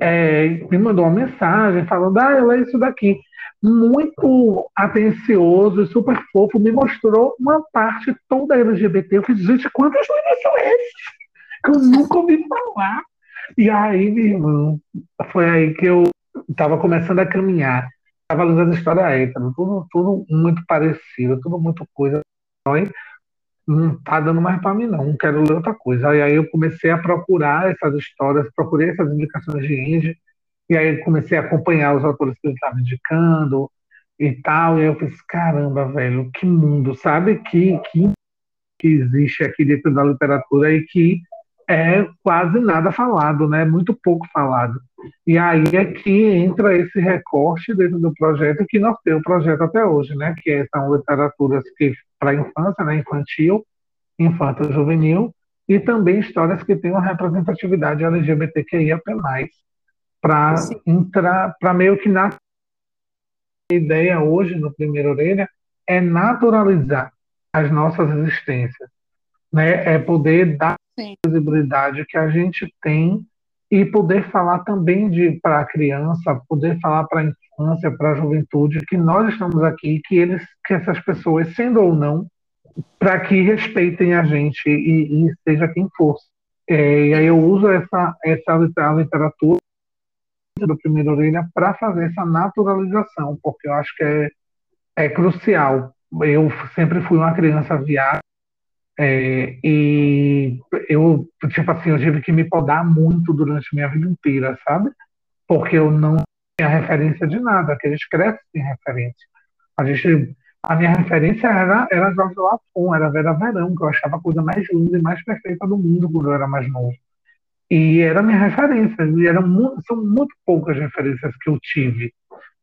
Speaker 2: é, me mandou uma mensagem falando, ah, eu leio isso daqui. Muito atencioso e super fofo, me mostrou uma parte toda LGBT. Eu fiz, gente, quantos livros são esses? Que eu nunca ouvi falar. E aí, meu irmão, foi aí que eu estava começando a caminhar. Estava lendo as histórias hétero, tudo, tudo muito parecido, tudo muito coisa. Não tá dando mais para mim, não. Não quero ler outra coisa. Aí, aí eu comecei a procurar essas histórias, procurei essas indicações de Indy, e aí comecei a acompanhar os autores que ele estava indicando e tal. E eu fiz, caramba, velho, que mundo, sabe? Que, que, que existe aqui dentro da literatura e que é quase nada falado, né? Muito pouco falado. E aí é que entra esse recorte dentro do projeto que nós temos o projeto até hoje, né? Que são literaturas que para infância, né? Infantil, infanto juvenil e também histórias que têm uma representatividade LGBTQIA+, para entrar, para meio que na a ideia hoje no primeiro orelha é naturalizar as nossas existências, né? É poder dar Sim. visibilidade que a gente tem e poder falar também de para a criança, poder falar para a infância, para a juventude que nós estamos aqui, que eles, que essas pessoas, sendo ou não para que respeitem a gente e, e seja quem for. É, e aí eu uso essa, essa literatura do primeiro orelha para fazer essa naturalização, porque eu acho que é, é crucial. Eu sempre fui uma criança viada é, e eu, tipo assim, eu tive que me podar muito durante minha vida inteira, sabe? Porque eu não tinha referência de nada, que a gente cresce sem referência. A gente, a minha referência era, era Jorge Lafon, era Vera Verão, que eu achava a coisa mais linda e mais perfeita do mundo quando eu era mais novo. E era minha referência, e eram são muito poucas referências que eu tive.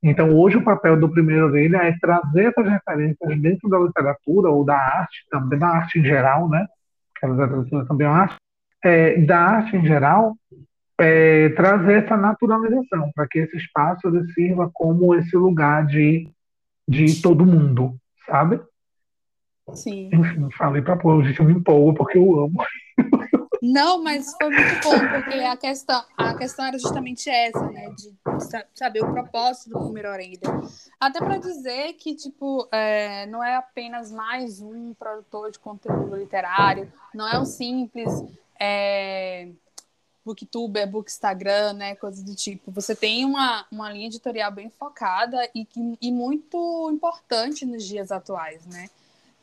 Speaker 2: Então, hoje, o papel do primeiro orelha é trazer essas referências dentro da literatura ou da arte, também da arte em geral, né? Que a literatura também é uma arte, é, da arte em geral, é, trazer essa naturalização, para que esse espaço ele sirva como esse lugar de, de todo mundo, sabe?
Speaker 1: Sim.
Speaker 2: Enfim, falei para pôr, gente, eu me empolgo porque eu amo.
Speaker 1: Não, mas foi muito bom, porque a questão, a questão era justamente essa, né? De saber o propósito do primeiro orelha. Até para dizer que, tipo, é, não é apenas mais um produtor de conteúdo literário, não é um simples é, booktuber, book Instagram, né? Coisas do tipo. Você tem uma, uma linha editorial bem focada e, e muito importante nos dias atuais, né?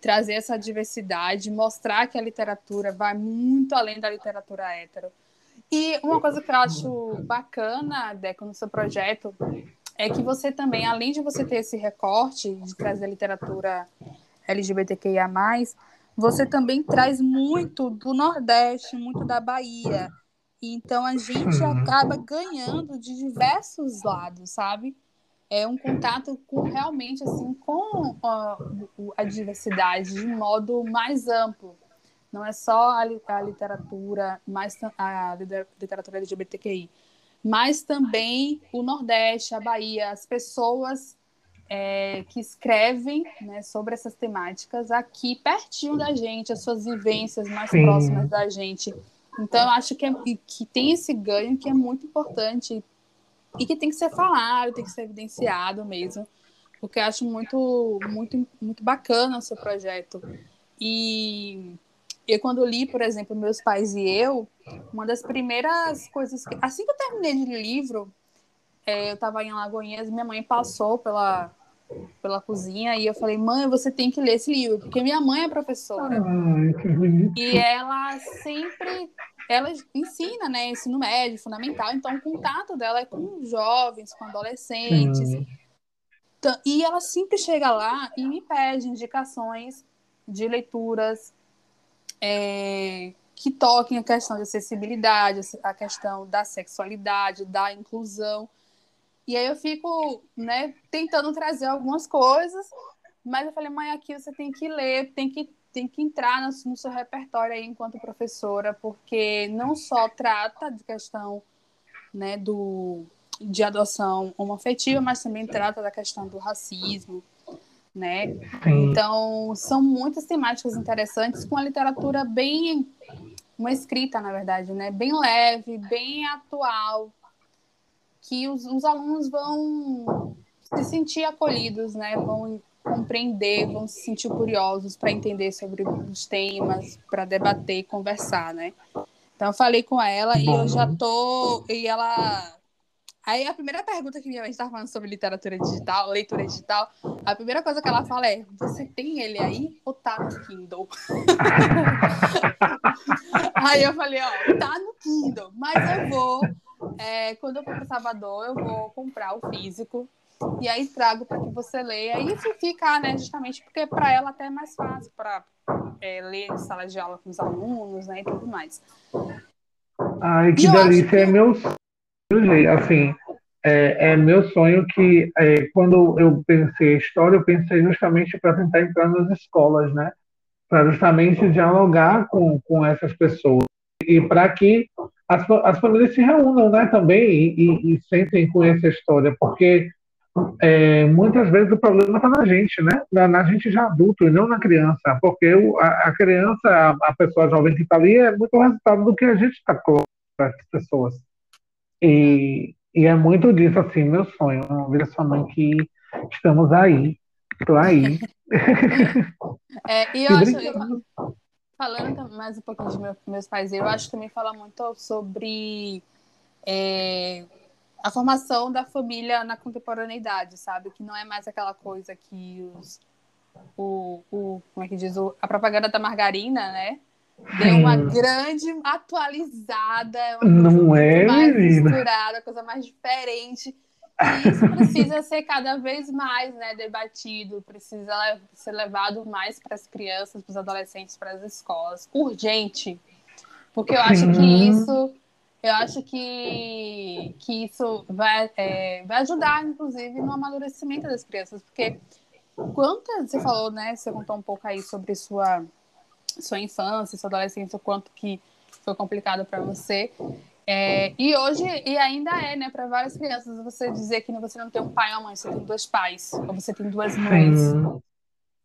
Speaker 1: Trazer essa diversidade, mostrar que a literatura vai muito além da literatura hétero. E uma coisa que eu acho bacana, Deco, no seu projeto, é que você também, além de você ter esse recorte de trazer a literatura LGBTQIA+, você também traz muito do Nordeste, muito da Bahia. Então a gente acaba ganhando de diversos lados, sabe? É um contato com realmente assim com a, a diversidade de modo mais amplo. Não é só a, a literatura, mais a literatura LGBTQI, mas também o Nordeste, a Bahia, as pessoas é, que escrevem né, sobre essas temáticas aqui pertinho da gente, as suas vivências mais Sim. próximas da gente. Então, eu acho que, é, que tem esse ganho que é muito importante e que tem que ser falado, tem que ser evidenciado mesmo, porque eu acho muito, muito, muito bacana o seu projeto. E eu, quando li, por exemplo, Meus Pais e Eu, uma das primeiras coisas que. Assim que eu terminei de livro, é, eu estava em Alagoinhas, minha mãe passou pela, pela cozinha e eu falei, mãe, você tem que ler esse livro, porque minha mãe é professora.
Speaker 2: Ai,
Speaker 1: e ela sempre ela ensina, né, ensino médio, fundamental, então o contato dela é com jovens, com adolescentes. Então, e ela sempre chega lá e me pede indicações de leituras é, que toquem a questão de acessibilidade, a questão da sexualidade, da inclusão. E aí eu fico, né, tentando trazer algumas coisas, mas eu falei, mãe, aqui você tem que ler, tem que tem que entrar no, seu repertório aí enquanto professora, porque não só trata de questão né, do, de adoção homoafetiva, mas também trata da questão do racismo, né? Então, são muitas temáticas interessantes com a literatura bem uma escrita, na verdade, né? Bem leve, bem atual, que os, os alunos vão se sentir acolhidos, né? Vão compreender, vão se sentir curiosos para entender sobre os temas, para debater, conversar, né? Então eu falei com ela e eu já tô e ela Aí a primeira pergunta que minha mãe estava falando sobre literatura digital, leitura digital, a primeira coisa que ela fala é: você tem ele aí ou tá no Kindle? aí eu falei, ó, tá no Kindle, mas eu vou, é, quando eu for para Salvador, eu vou comprar o físico e aí trago para que você leia. E ficar, né, justamente porque para ela até é mais fácil para é, ler em sala de aula com os alunos, né, e tudo mais.
Speaker 2: Ai, que delícia, que... é meu sonho, assim, é, é, meu sonho que é, quando eu pensei história, eu pensei justamente para tentar entrar nas escolas, né, para justamente dialogar com, com essas pessoas. E para que as, as famílias se reúnam, né, também e, e, e sentem com essa história, porque é, muitas vezes o problema está na gente, né? Na, na, gente já adulto e não na criança, porque o, a, a, criança, a, a, pessoa jovem que está ali é muito resultado do que a gente está com as pessoas. E, e, é muito disso, assim, meu sonho, ver sua mãe que estamos aí, estou aí.
Speaker 1: É, e eu acho, falando mais um pouquinho de meu, meus pais, eu acho que também fala muito sobre é, a formação da família na contemporaneidade, sabe? Que não é mais aquela coisa que os, o, o como é que diz, o, a propaganda da margarina, né? Deu uma grande atualizada, uma
Speaker 2: não é,
Speaker 1: mais misturada, coisa mais diferente. E isso precisa ser cada vez mais né, debatido, precisa ser levado mais para as crianças, para os adolescentes, para as escolas. Urgente. Porque eu acho que isso. Eu acho que, que isso vai, é, vai ajudar, inclusive, no amadurecimento das crianças. Porque quantas, você falou, né? Você contou um pouco aí sobre sua, sua infância, sua adolescência, o quanto que foi complicado para você. É, e hoje, e ainda é, né, para várias crianças, você dizer que você não tem um pai ou uma mãe, você tem dois pais, ou você tem duas mães, Sim.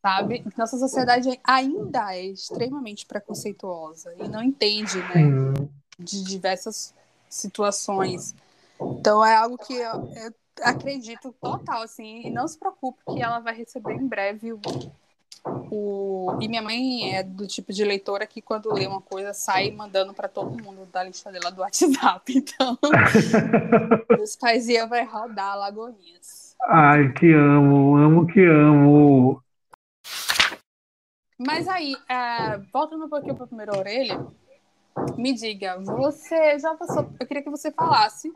Speaker 1: sabe? Nossa sociedade ainda é extremamente preconceituosa e não entende, né, Sim. De diversas situações. Então é algo que eu, eu acredito total, assim, e não se preocupe que ela vai receber em breve o o... E minha mãe é do tipo de leitora que quando lê uma coisa sai mandando para todo mundo da lista dela do WhatsApp. Então, os pais iam vai rodar Lagoinhas.
Speaker 2: Ai, que amo, amo que amo.
Speaker 1: Mas aí, é, voltando um pouquinho para primeira orelha, me diga, você já passou. Eu queria que você falasse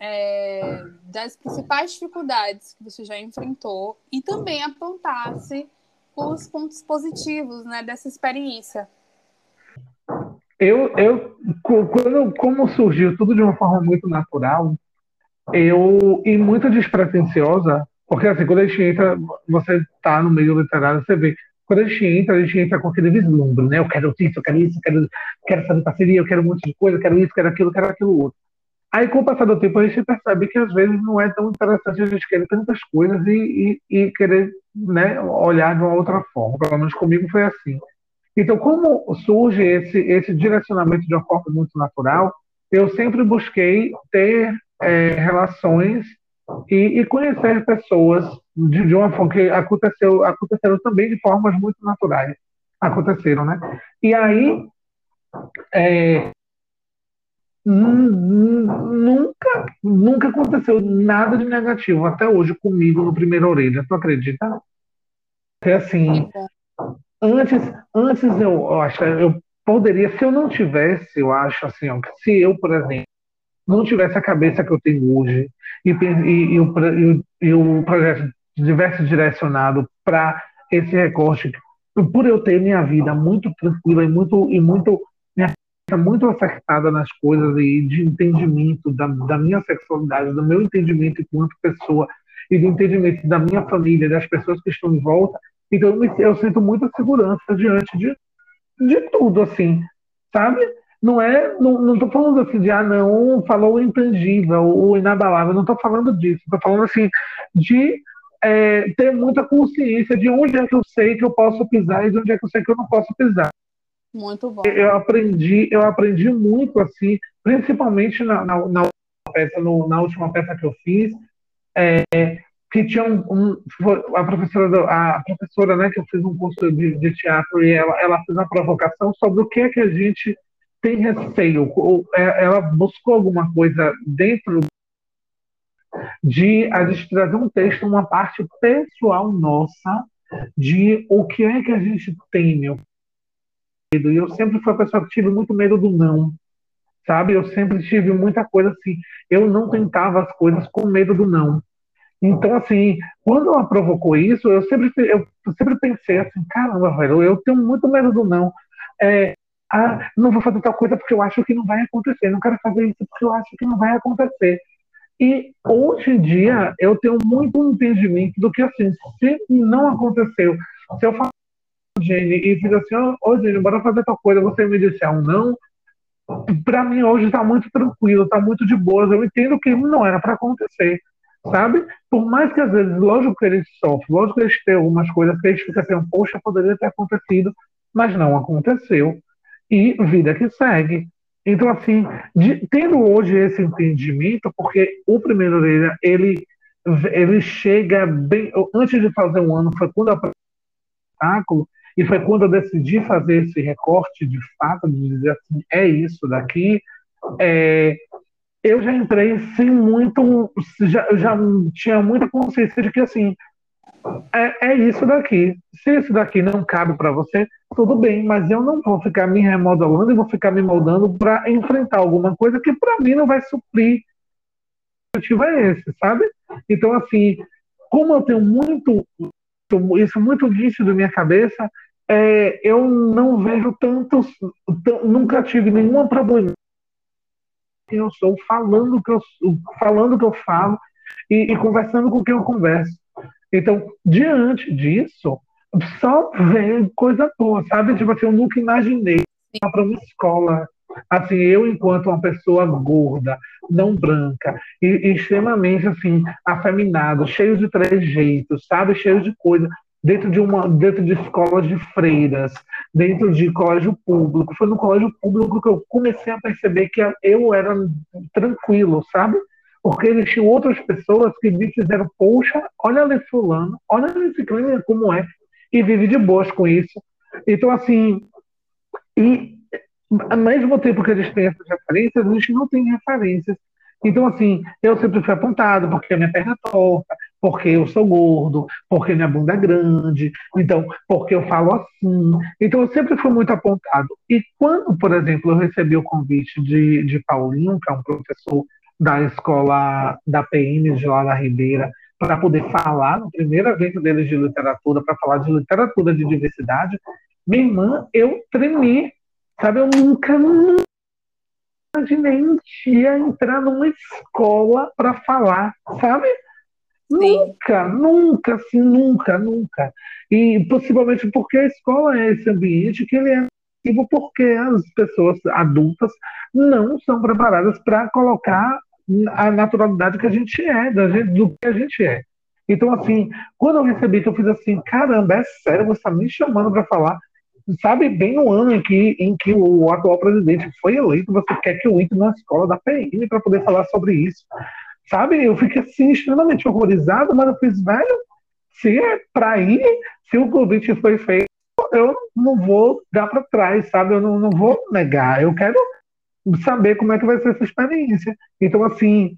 Speaker 1: é, das principais dificuldades que você já enfrentou e também apontasse os pontos positivos né, dessa experiência?
Speaker 2: Eu, eu quando, como surgiu tudo de uma forma muito natural, eu e muito despretensiosa, porque assim, quando a gente entra, você está no meio literário, você vê, quando a gente entra, a gente entra com aquele vislumbre, né? Eu quero isso, eu quero isso, eu quero, quero fazer parceria, eu quero um monte de coisa, eu quero isso, quero aquilo, eu quero aquilo outro. Aí, com o passar do tempo, a gente percebe que às vezes não é tão interessante a gente querer tantas coisas e, e, e querer né, olhar de uma outra forma. Pelo menos comigo foi assim. Então, como surge esse, esse direcionamento de uma forma muito natural, eu sempre busquei ter é, relações e, e, conhecer pessoas de, forma que aconteceu, aconteceram também de formas muito naturais. Aconteceram, né? E aí, é, Nunca, nunca aconteceu nada de negativo até hoje comigo no primeiro orelha. Tu acredita? É assim, antes, antes eu, eu acho, eu poderia, se eu não tivesse, eu acho assim, ó, se eu, por exemplo, não tivesse a cabeça que eu tenho hoje e, e, e, o, e o projeto tivesse direcionado para esse recorte, por eu ter minha vida muito tranquila e muito, e muito muito acertada nas coisas e de entendimento da, da minha sexualidade, do meu entendimento enquanto pessoa e do entendimento da minha família, das pessoas que estão em volta. Então eu, me, eu sinto muita segurança diante de, de tudo, assim, sabe? Não é, não, não tô falando assim de, ah, não, falou intangível, o inabalável, não tô falando disso, tô falando assim de é, ter muita consciência de onde é que eu sei que eu posso pisar e de onde é que eu sei que eu não posso pisar.
Speaker 1: Muito bom.
Speaker 2: Eu aprendi, eu aprendi muito assim, principalmente na, na, na peça, no, na última peça que eu fiz, é, que tinha um, um, a professora, a professora, né, que eu fiz um curso de, de teatro e ela, ela fez uma provocação sobre o que é que a gente tem receio. É, ela buscou alguma coisa dentro de a gente trazer um texto, uma parte pessoal nossa de o que é que a gente tem, e eu sempre fui a pessoa que tive muito medo do não, sabe? Eu sempre tive muita coisa assim. Eu não tentava as coisas com medo do não. Então, assim, quando ela provocou isso, eu sempre, eu sempre pensei assim: caramba, velho, eu tenho muito medo do não. É, ah, não vou fazer tal coisa porque eu acho que não vai acontecer. Não quero fazer isso porque eu acho que não vai acontecer. E hoje em dia eu tenho muito entendimento do que assim, se não aconteceu, se eu faço Jenny, e fiz assim, ô oh, Jenny, bora fazer tal coisa, você me disse um não, para mim hoje está muito tranquilo, está muito de boas, eu entendo que não era para acontecer, sabe? Por mais que às vezes, lógico que eles sofrem, lógico que eles têm algumas coisas que eles ficam assim, poxa, poderia ter acontecido, mas não aconteceu. E vida que segue. Então, assim, de, tendo hoje esse entendimento, porque o primeiro orelha, ele, ele chega bem. Antes de fazer um ano, foi quando eu espetáculo, E foi quando eu decidi fazer esse recorte de fato, de dizer assim, é isso daqui. É, eu já entrei sem muito, já, já tinha muita consciência de que assim, é, é isso daqui. Se isso daqui não cabe para você, tudo bem, mas eu não vou ficar me remodelando e vou ficar me moldando para enfrentar alguma coisa que para mim não vai suprir. O objetivo é esse, sabe? Então, assim, como eu tenho muito isso muito nítido na minha cabeça, é, eu não vejo tantos, nunca tive nenhum problema eu sou falando que eu falando que eu falo e, e conversando com quem eu converso. Então, diante disso, só vem coisa boa, sabe? Tipo assim, eu nunca imaginei para uma escola. Assim, eu, enquanto uma pessoa gorda, não branca, e, e extremamente, assim, afeminado, cheio de trejeitos, sabe? Cheio de coisa, dentro de uma dentro de escolas de freiras, dentro de colégio público. Foi no colégio público que eu comecei a perceber que eu era tranquilo, sabe? porque eles tinham outras pessoas que me fizeram, poxa, olha ali fulano, olha esse crime como é, e vive de boas com isso. Então, assim, e ao mesmo tempo que eles têm essas referências, a gente não tem referências. Então, assim, eu sempre fui apontado porque a minha perna é torta, porque eu sou gordo, porque minha bunda é grande, então, porque eu falo assim. Então, eu sempre fui muito apontado. E quando, por exemplo, eu recebi o convite de, de Paulinho, que é um professor da escola da PM de lá da Ribeira para poder falar no primeiro evento deles de literatura, para falar de literatura de diversidade. Minha irmã, eu tremi, sabe? Eu nunca, nunca imaginei um dia entrar numa escola para falar, sabe? Sim. Nunca, nunca, assim, nunca, nunca. E possivelmente porque a escola é esse ambiente que ele é porque as pessoas adultas não são preparadas para colocar a naturalidade que a gente é, do que a gente é. Então, assim, quando eu recebi eu fiz assim, caramba, é sério, você está me chamando para falar, sabe, bem no ano em que, em que o atual presidente foi eleito, você quer que eu entre na escola da PM para poder falar sobre isso. Sabe, eu fiquei assim, extremamente horrorizado, mas eu fiz, velho, se é para ir, se o convite foi feito, eu não vou dar para trás, sabe, eu não, não vou negar, eu quero saber como é que vai ser essa experiência. Então, assim,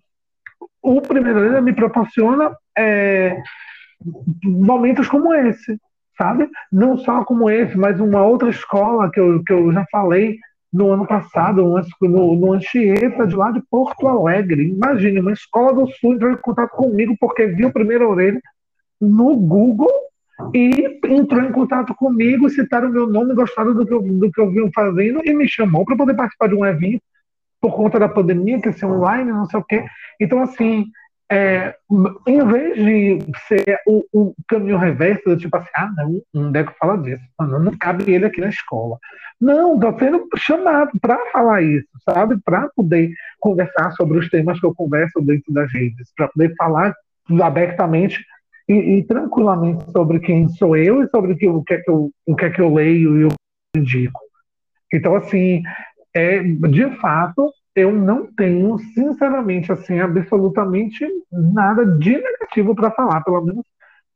Speaker 2: o primeiro ano me proporciona é, momentos como esse, sabe? Não só como esse, mas uma outra escola que eu, que eu já falei no ano passado, no, no Anchieta, de lá de Porto Alegre. Imagine, uma escola do Sul entrou em contato comigo porque viu a primeira orelha no Google e entrou em contato comigo, citaram meu nome, gostaram do que eu, do que eu vim fazendo e me chamou para poder participar de um evento por conta da pandemia, que ia ser online, não sei o quê. Então, assim, é, em vez de ser o, o, caminho reverso, tipo assim, ah, não, não Deco fala disso, não, não cabe ele aqui na escola. Não, estou sendo chamado para falar isso, sabe? Para poder conversar sobre os temas que eu converso dentro das redes, para poder falar abertamente e, e, tranquilamente sobre quem sou eu e sobre o, que é que eu, o que é que eu leio e eu indico. Então, assim, é, de fato, eu não tenho, sinceramente, assim, absolutamente nada de negativo para falar, pelo menos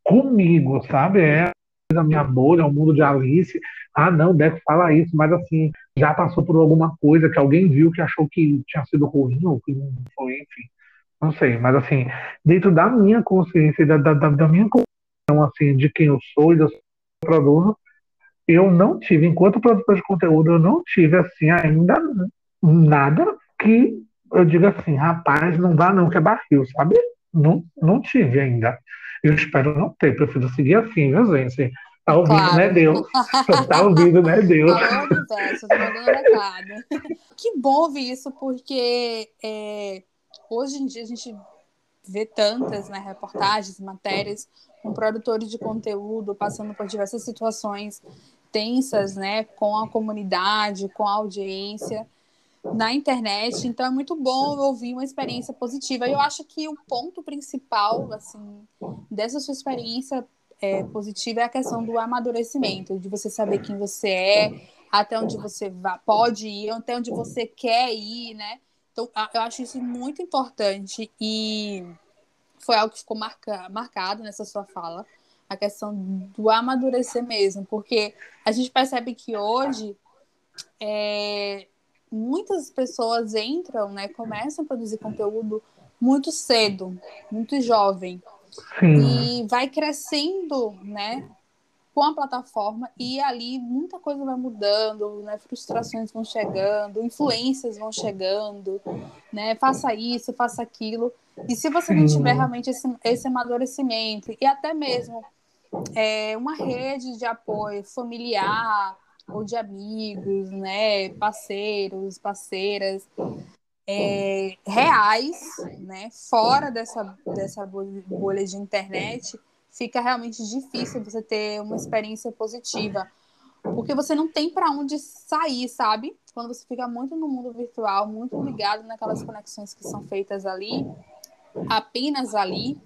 Speaker 2: comigo, sabe? É a minha bolha, é o mundo de Alice. Ah, não, deve falar isso, mas assim, já passou por alguma coisa que alguém viu que achou que tinha sido ruim ou que não foi, enfim. Não sei, mas assim, dentro da minha consciência, da, da, da minha consciência, assim, de quem eu sou e do produto, eu não tive, enquanto produtor de conteúdo, eu não tive, assim, ainda nada que eu diga assim, rapaz, não dá não, que é barril, sabe? Não, não tive ainda. Eu espero não ter, prefiro seguir assim, viu, gente? Tá ouvindo, claro. né, Deus? Tá ouvindo, né, Deus?
Speaker 1: Que bom ouvir isso, porque é, hoje em dia a gente vê tantas né, reportagens, matérias com produtores de conteúdo passando por diversas situações tensas, né, com a comunidade, com a audiência na internet. Então é muito bom ouvir uma experiência positiva. Eu acho que o ponto principal, assim, dessa sua experiência é, positiva é a questão do amadurecimento, de você saber quem você é, até onde você pode ir, até onde você quer ir, né? Então, eu acho isso muito importante e foi algo que ficou marca, marcado nessa sua fala, a questão do amadurecer mesmo, porque a gente percebe que hoje é, muitas pessoas entram, né, começam a produzir conteúdo muito cedo, muito jovem, Sim. e vai crescendo, né, com a plataforma e ali muita coisa vai mudando, né? Frustrações vão chegando, influências vão chegando, né? Faça isso, faça aquilo. E se você não tiver realmente esse, esse amadurecimento e até mesmo é, uma rede de apoio familiar ou de amigos, né? Parceiros, parceiras, é, reais, né? Fora dessa, dessa bolha de internet, fica realmente difícil você ter uma experiência positiva. Porque você não tem para onde sair, sabe? Quando você fica muito no mundo virtual, muito ligado naquelas conexões que são feitas ali, apenas ali,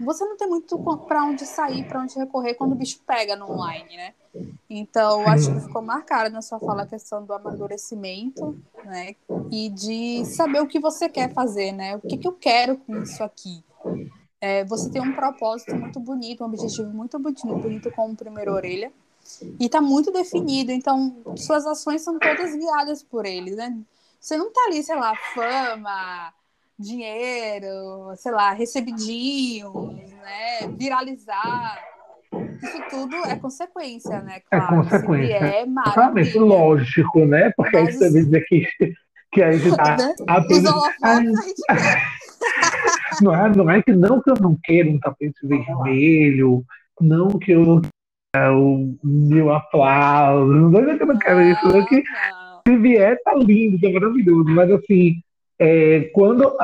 Speaker 1: você não tem muito para onde sair, para onde recorrer quando o bicho pega no online, né? Então, acho que ficou marcada na sua fala a questão do amadurecimento, né? E de saber o que você quer fazer, né? O que, que eu quero com isso aqui? É, você tem um propósito muito bonito, um objetivo muito bonito, bonito como primeira orelha, e está muito definido. Então, suas ações são todas guiadas por eles, né? Você não está ali, sei lá, fama, dinheiro, sei lá, recebidinhos, né? Viralizar. Isso tudo é consequência, né?
Speaker 2: É claro, é consequência. É Claramente, lógico, né? Porque Mas... aí você diz que, que a gente tá. Né? Apenas... a gente não, é, não é que não que eu não quero um tapete vermelho, não que eu é, o meu aplauso, não é que eu não quero isso, não é que se vier tá lindo, tá maravilhoso, mas assim, é, quando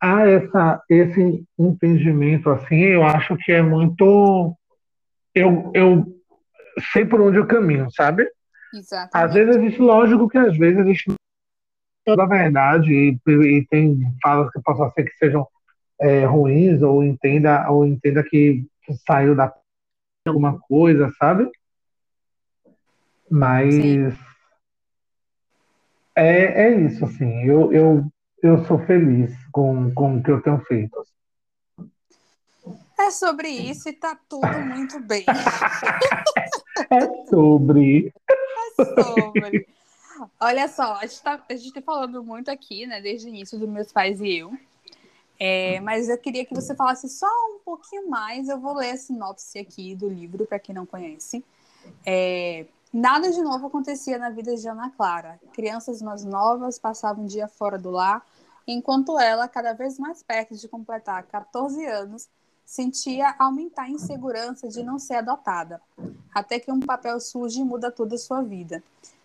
Speaker 2: há essa, esse entendimento assim, eu acho que é muito. Eu, eu sei por onde eu caminho, sabe? Exatamente. Às vezes existe, lógico que às vezes existe toda a verdade e, e tem falas que possam ser que sejam é, ruins ou entenda ou entenda que saiu da alguma coisa, sabe? Mas é, é isso, assim. Eu, eu, eu sou feliz com, com o que eu tenho feito.
Speaker 1: É sobre isso e tá tudo muito bem.
Speaker 2: é sobre.
Speaker 1: É sobre. Olha só, a gente, tá, a gente tá falando muito aqui, né, desde o início dos meus pais e eu. É, mas eu queria que você falasse só um pouquinho mais. Eu vou ler a sinopse aqui do livro, para quem não conhece. É, nada de novo acontecia na vida de Ana Clara. Crianças mais novas passavam um dia fora do lar, enquanto ela, cada vez mais perto de completar 14 anos, sentia aumentar a insegurança de não ser adotada, até que um papel surge e muda toda a sua vida.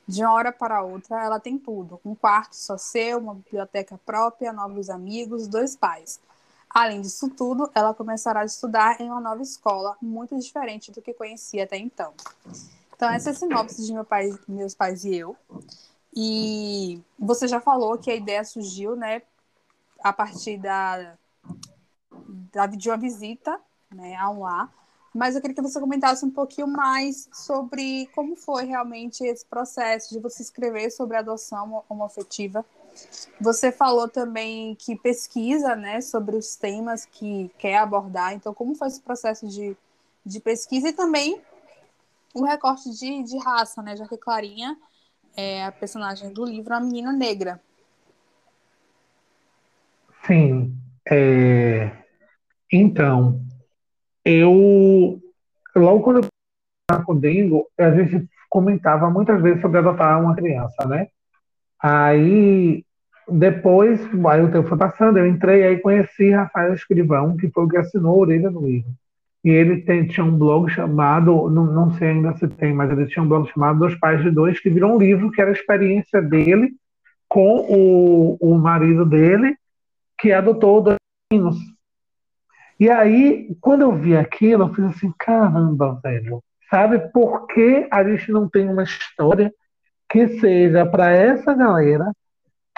Speaker 1: De uma hora para outra, ela tem tudo: um quarto só seu, uma biblioteca própria, novos amigos, dois pais. Além disso tudo, ela começará a estudar em uma nova escola, muito diferente do que conhecia até então. Então, essa é a sinopse de meu pai, meus pais e eu. E você já falou que a ideia surgiu, né, a partir da, da de uma visita né, a um lar mas eu queria que você comentasse um pouquinho mais sobre como foi realmente esse processo de você escrever sobre adoção homoafetiva. Você falou também que pesquisa né, sobre os temas que quer abordar, então como foi esse processo de, de pesquisa e também o recorte de, de raça, né, já que Clarinha é a personagem do livro, a menina negra.
Speaker 2: Sim. É... Então, eu logo quando eu com Dengo, a gente comentava muitas vezes sobre adotar uma criança, né? Aí depois, aí o tempo foi passando, eu entrei aí conheci Rafael Escrivão, que foi o que assinou a orelha no livro. E ele tem, tinha um blog chamado, não, não sei ainda se tem, mas ele tinha um blog chamado Dois Pais de Dois, que virou um livro que era a experiência dele com o, o marido dele, que adotou dois meninos. E aí, quando eu vi aquilo, eu fiz assim, caramba, velho, sabe por que a gente não tem uma história que seja para essa galera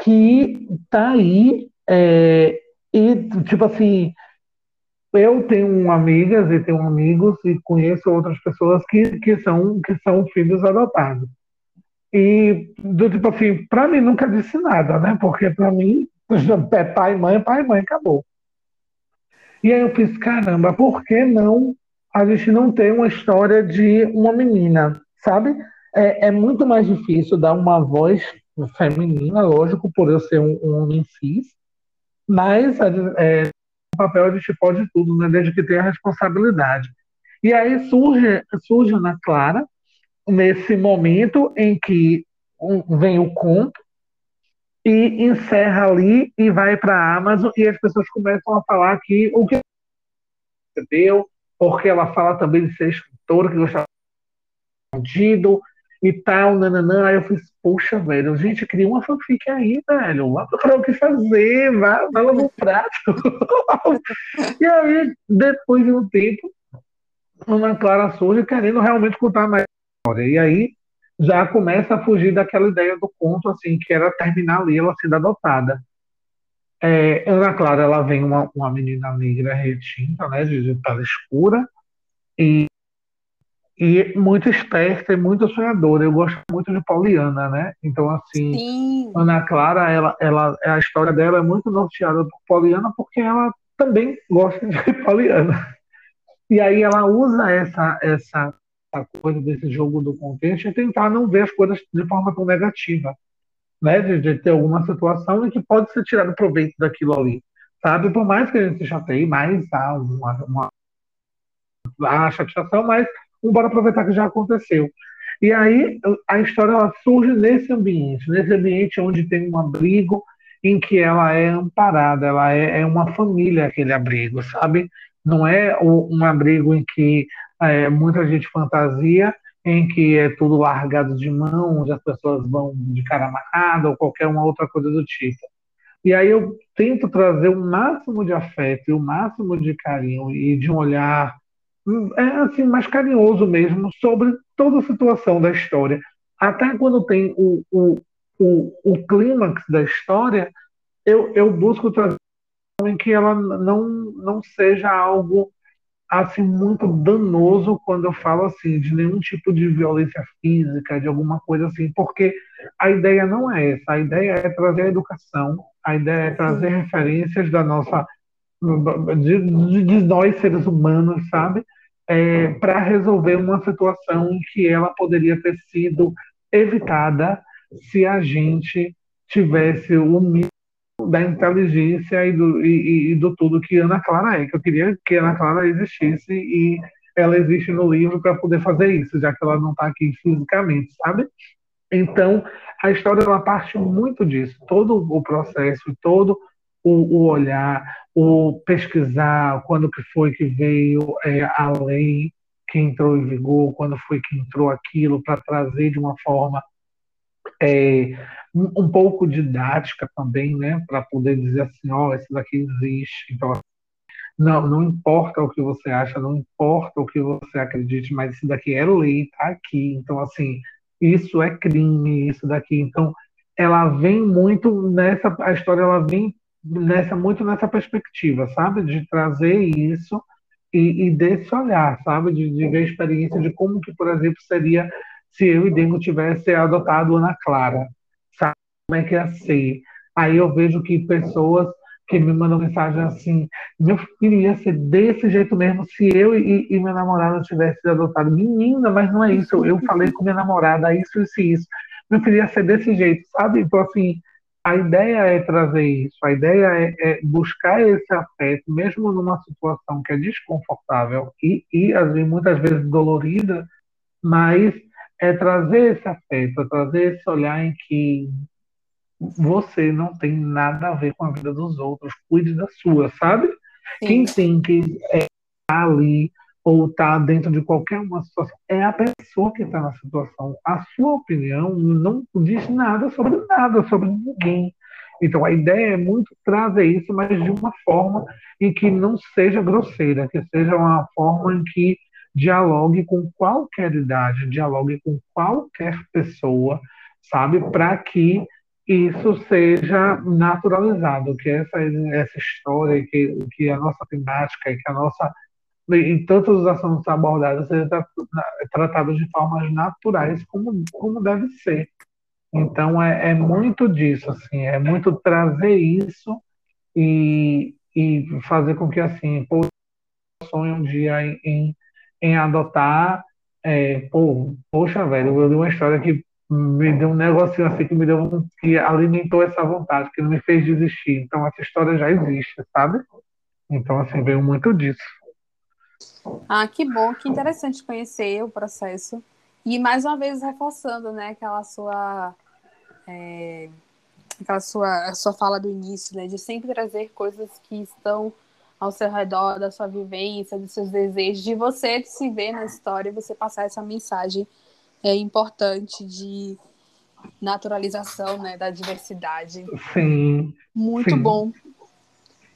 Speaker 2: que tá aí é, e, tipo assim, eu tenho amigas e tenho amigos e conheço outras pessoas que, que, são, que são filhos adotados. E, do tipo assim, para mim nunca disse nada, né? Porque para mim, pai e mãe, pai e mãe, acabou. E aí eu fiz, caramba, por que não a gente não tem uma história de uma menina, sabe? É, é muito mais difícil dar uma voz feminina, lógico, por eu ser um, um homem cis, mas é, o papel a gente pode tudo, né? Desde que tenha responsabilidade. E aí surge, surge na Clara, nesse momento em que vem o conto e encerra ali e vai para a Amazon e as pessoas começam a falar que o que deu, porque ela fala também de ser escritora, que gostava escondido e tal, nananã. Aí eu fiz, poxa, velho, gente, cria uma fanfic aí, velho. Vai procurar o que fazer, vai, vai lá no prato. e aí, depois de um tempo, Ana Clara surge querendo realmente contar mais história. E aí já começa a fugir daquela ideia do conto, assim, que era terminar ali ela sendo adotada. É, Ana Clara, ela vem uma, uma menina negra retinta, né, de, de pele escura, e, e muito esperta e muito sonhadora. Eu gosto muito de Pauliana, né? Então, assim, Sim. Ana Clara, ela, ela, a história dela é muito norteada por Pauliana, porque ela também gosta de Pauliana. E aí ela usa essa, essa a coisa desse jogo do contexto é tentar não ver as coisas de forma tão negativa, né? De, de ter alguma situação em que pode ser tirado proveito daquilo ali, sabe? Por mais que a gente se chateie, mais há uma, uma, uma chateação, mas bora aproveitar que já aconteceu. E aí a história ela surge nesse ambiente, nesse ambiente onde tem um abrigo em que ela é amparada, ela é, é uma família aquele abrigo, sabe? Não é um abrigo em que é, muita gente fantasia em que é tudo largado de mão, onde as pessoas vão de cara amarrada ou qualquer uma outra coisa do tipo. E aí eu tento trazer o máximo de afeto e o máximo de carinho e de um olhar é, assim mais carinhoso mesmo sobre toda a situação da história. Até quando tem o, o, o, o clímax da história, eu, eu busco trazer em que ela não, não seja algo assim muito danoso quando eu falo assim de nenhum tipo de violência física, de alguma coisa assim, porque a ideia não é essa, a ideia é trazer a educação, a ideia é trazer referências da nossa de, de nós seres humanos, sabe, é, para resolver uma situação em que ela poderia ter sido evitada se a gente tivesse o mínimo da inteligência e do, e, e, do tudo que Ana Clara é, que eu queria que Ana Clara existisse e ela existe no livro para poder fazer isso, já que ela não está aqui fisicamente, sabe? Então, a história ela parte muito disso, todo o processo, todo o, o olhar, o pesquisar quando que foi que veio é, a lei que entrou em vigor, quando foi que entrou aquilo, para trazer de uma forma é, um, pouco didática também, né, para poder dizer assim, ó, oh, isso daqui existe. Então, não, não importa o que você acha, não importa o que você acredite, mas isso daqui é lei, tá aqui. Então, assim, isso é crime, isso daqui. Então, ela vem muito nessa, a história ela vem nessa muito nessa perspectiva, sabe, de trazer isso e, e desse olhar, sabe, de, de ver a experiência de como que, por exemplo, seria se eu e Dengo tivesse adotado Ana Clara, sabe como é que ia ser? Aí eu vejo que pessoas que me mandam mensagem assim, meu filho ia ser desse jeito mesmo se eu e, e minha namorada tivesse adotado. Menina, mas não é isso. Eu falei com minha namorada isso, isso e isso. Meu filho ia ser desse jeito, sabe? Então, assim, a ideia é trazer isso, a ideia é, é buscar esse afeto, mesmo numa situação que é desconfortável e, e assim, muitas vezes dolorida, mas é trazer esse afeto, é trazer esse olhar em que você não tem nada a ver com a vida dos outros, cuide da sua, sabe? Sim. Quem tem que estar é, ali ou estar tá dentro de qualquer uma situação é a pessoa que está na situação. A sua opinião não diz nada sobre nada, sobre ninguém. Então a ideia é muito trazer isso, mas de uma forma em que não seja grosseira, que seja uma forma em que dialogue com qualquer idade, dialogue com qualquer pessoa, sabe? Para que isso seja naturalizado, que essa, essa história, que, que a nossa temática, que a nossa. em todos os assuntos abordados, seja tratado de formas naturais, como, como deve ser. Então, é, é muito disso, assim, é muito trazer isso e, e fazer com que, assim, pô, sonhe um dia em em adotar. É, pô, poxa, velho, eu li uma história que me deu um negocinho assim que me deu que alimentou essa vontade, que me fez desistir. Então essa história já existe, sabe? Então assim veio muito disso.
Speaker 1: Ah, que bom, que interessante conhecer o processo e mais uma vez reforçando, né, aquela sua é, aquela sua sua fala do início, né, de sempre trazer coisas que estão ao seu redor da sua vivência, dos seus desejos, de você se ver na história e você passar essa mensagem é importante de naturalização né, da diversidade.
Speaker 2: Sim.
Speaker 1: Muito
Speaker 2: sim.
Speaker 1: bom.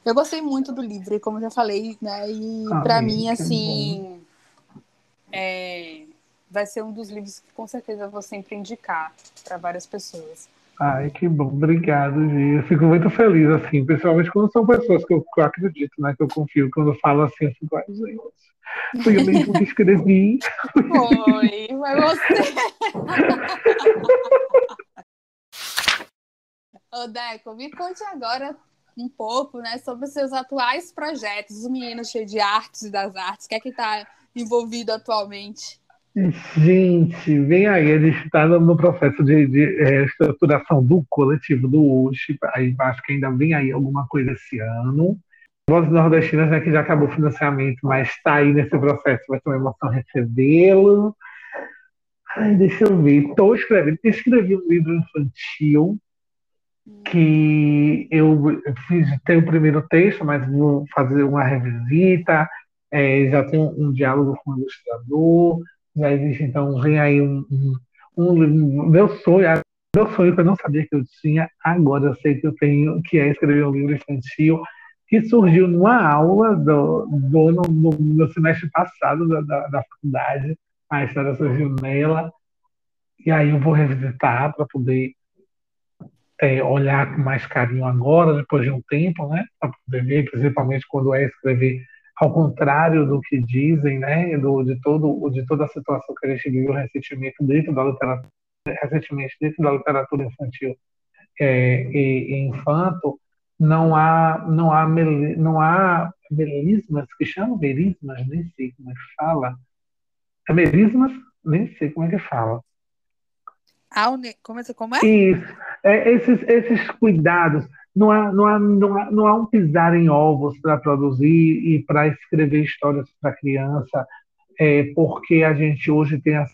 Speaker 1: Eu gostei muito do livro, como já falei, né? E ah, para mim, assim, é, vai ser um dos livros que com certeza eu vou sempre indicar para várias pessoas.
Speaker 2: Ai, que bom, obrigado, Gi. Eu fico muito feliz, assim, principalmente quando são pessoas que eu, que eu acredito, né? Que eu confio. Quando eu falo assim, eu fico, ai, gente, foi eu mesmo que escrevi.
Speaker 1: Foi, foi você. Ô, Deco, me conte agora um pouco, né, sobre os seus atuais projetos, o Menino Cheio de Artes e das Artes, o que é que está envolvido atualmente?
Speaker 2: Gente, vem aí, a gente está no processo de, de é, estruturação do coletivo do USH, aí acho que ainda vem aí alguma coisa esse ano. Vozes Nordestinas, né, que já acabou o financiamento, mas está aí nesse processo, vai ser uma emoção recebê-lo. Ai, deixa eu ver, estou escrevendo, escrevi um livro infantil, que eu fiz, tem o primeiro texto, mas vou fazer uma revisita, é, já tenho um diálogo com o ilustrador, já existe, então, vem aí um, um, um meu sonho, meu sonho que eu não sabia que eu tinha, agora eu sei que eu tenho, que é escrever um livro infantil, que surgiu numa aula do, do no, no, no semestre passado da, da, da, faculdade. A história surgiu nela. E aí eu vou revisitar para poder é, olhar com mais carinho agora, depois de um tempo, né? Para poder ver, principalmente quando é escrever ao contrário do que dizem, né? Do, de, todo, de toda a situação que a gente viveu recentemente dentro da literatura, recentemente dentro da literatura infantil é, e, e infanto, não há não há não há melismas que chamam melismas? Nem sei como é que fala. É melismas? Nem sei como é que fala.
Speaker 1: Como é como é?
Speaker 2: Isso. É, esses esses cuidados não há, não há, não há, não há um pisar em ovos para produzir e para escrever histórias para criança é, porque a gente hoje tem a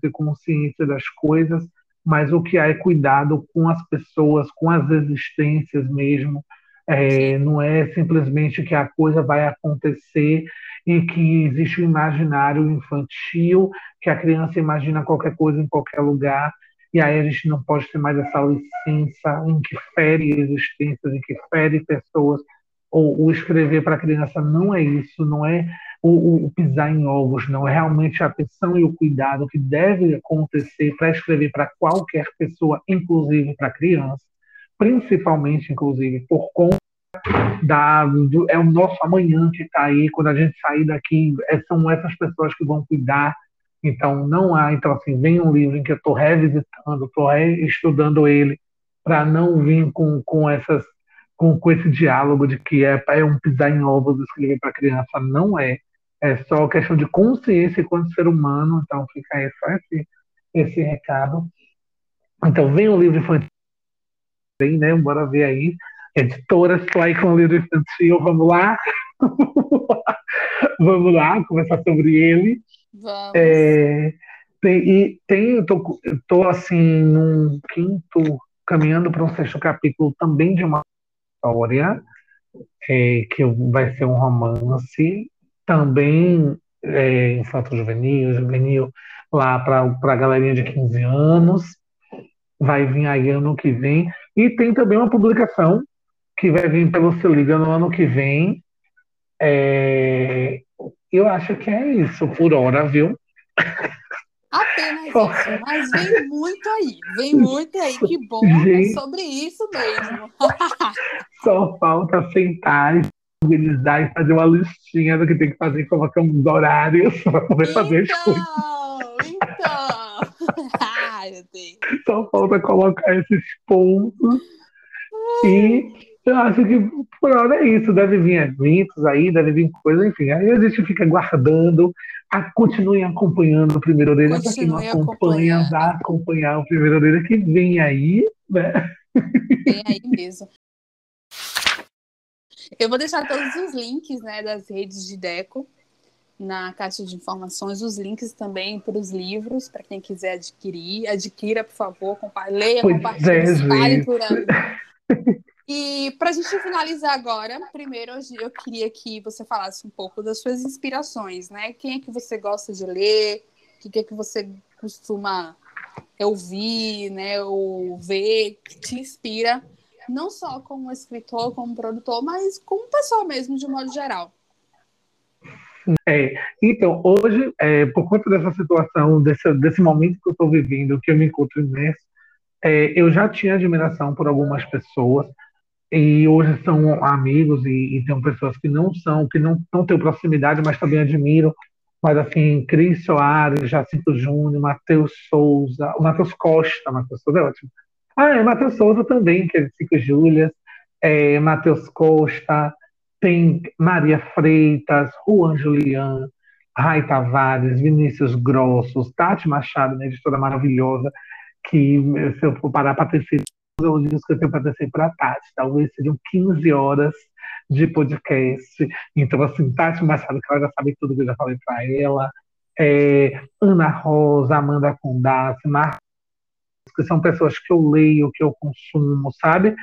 Speaker 2: ter consciência das coisas mas o que há é cuidado com as pessoas, com as existências mesmo. É, não é simplesmente que a coisa vai acontecer e que existe o um imaginário infantil, que a criança imagina qualquer coisa em qualquer lugar, e aí a gente não pode ter mais essa licença em que fere existências, em que fere pessoas. Ou, escrever para a criança não é isso, não é o, o, pisar em ovos, não. É realmente a atenção e o cuidado que deve acontecer para escrever para qualquer pessoa, inclusive para criança, principalmente, inclusive, por conta da, do, é o nosso amanhã que está aí, quando a gente sair daqui, é, são essas pessoas que vão cuidar. Então, não há. Então, assim, vem um livro em que eu estou revisitando, estou estudando ele, para não vir com, com essas com, com esse diálogo de que é, é um pisar em ovos escrever para criança, não é. É só questão de consciência enquanto ser humano, então fica aí só esse, esse recado. Então, vem o livro infantil, bem, né? Bora ver aí. Editora, aí com o livro infantil, vamos lá? vamos lá, conversar sobre ele.
Speaker 1: Vamos.
Speaker 2: É, tem, e tem, eu tô, eu tô assim, num quinto, caminhando para um sexto capítulo também de uma história, é, que vai ser um romance também é, infanto-juvenil, juvenil, lá para a galerinha de 15 anos. Vai vir aí ano que vem. E tem também uma publicação que vai vir pelo Se Liga no ano que vem. É, eu acho que é isso por hora, viu?
Speaker 1: Apenas isso, mas vem muito aí, vem muito aí, que bom, é Gente, é sobre isso mesmo.
Speaker 2: só falta sentar organizar e fazer uma listinha do que tem que fazer, colocar uns horários para poder então, fazer as coisas.
Speaker 1: Então, Ai, meu Deus.
Speaker 2: Só falta colocar esses pontos. E Eu acho que por hora é isso, deve vir eventos aí, deve vir coisa, enfim. Aí a gente fica guardando, a, continue acompanhando o Primeiro Orelha, para quem não acompanha, vá acompanhar o Primeiro Orelha que vem aí, né?
Speaker 1: Vem aí mesmo. Eu vou deixar todos os links né, das redes de Deco na caixa de informações, os links também para os livros, para quem quiser adquirir. Adquira, por favor, leia, pois compartilhe, é, espalhe por aí. E para a gente finalizar agora, primeiro eu queria que você falasse um pouco das suas inspirações, né? Quem é que você gosta de ler? O que é que você costuma ouvir, né? Ou ver que te inspira, não só como escritor, como produtor, mas como pessoa mesmo, de modo geral.
Speaker 2: É, então, hoje, é, por conta dessa situação, desse, desse momento que eu estou vivendo, que eu me encontro imerso, é, eu já tinha admiração por algumas pessoas, e hoje são amigos e, e tem pessoas que não são, que não, não têm proximidade, mas também admiro. Mas assim, Cris Soares, Jacinto Júnior, Matheus Souza, o Matheus Costa, Matheus Souza é ótimo. Ah, é Matheus Souza também, que é de Cinco Júlias, é, Matheus Costa, tem Maria Freitas, Juan Julian, Rai Tavares, Vinícius Grossos, Tati Machado, uma editora maravilhosa, que se eu for parar para ter elogios que eu tenho para descer para a Tati. Talvez sejam 15 horas de podcast. Então, assim, Tati Machado, que ela já sabe tudo que eu já falei para ela. É, Ana Rosa, Amanda Condassi, Marcos, que são pessoas que eu leio, que eu consumo, sabe?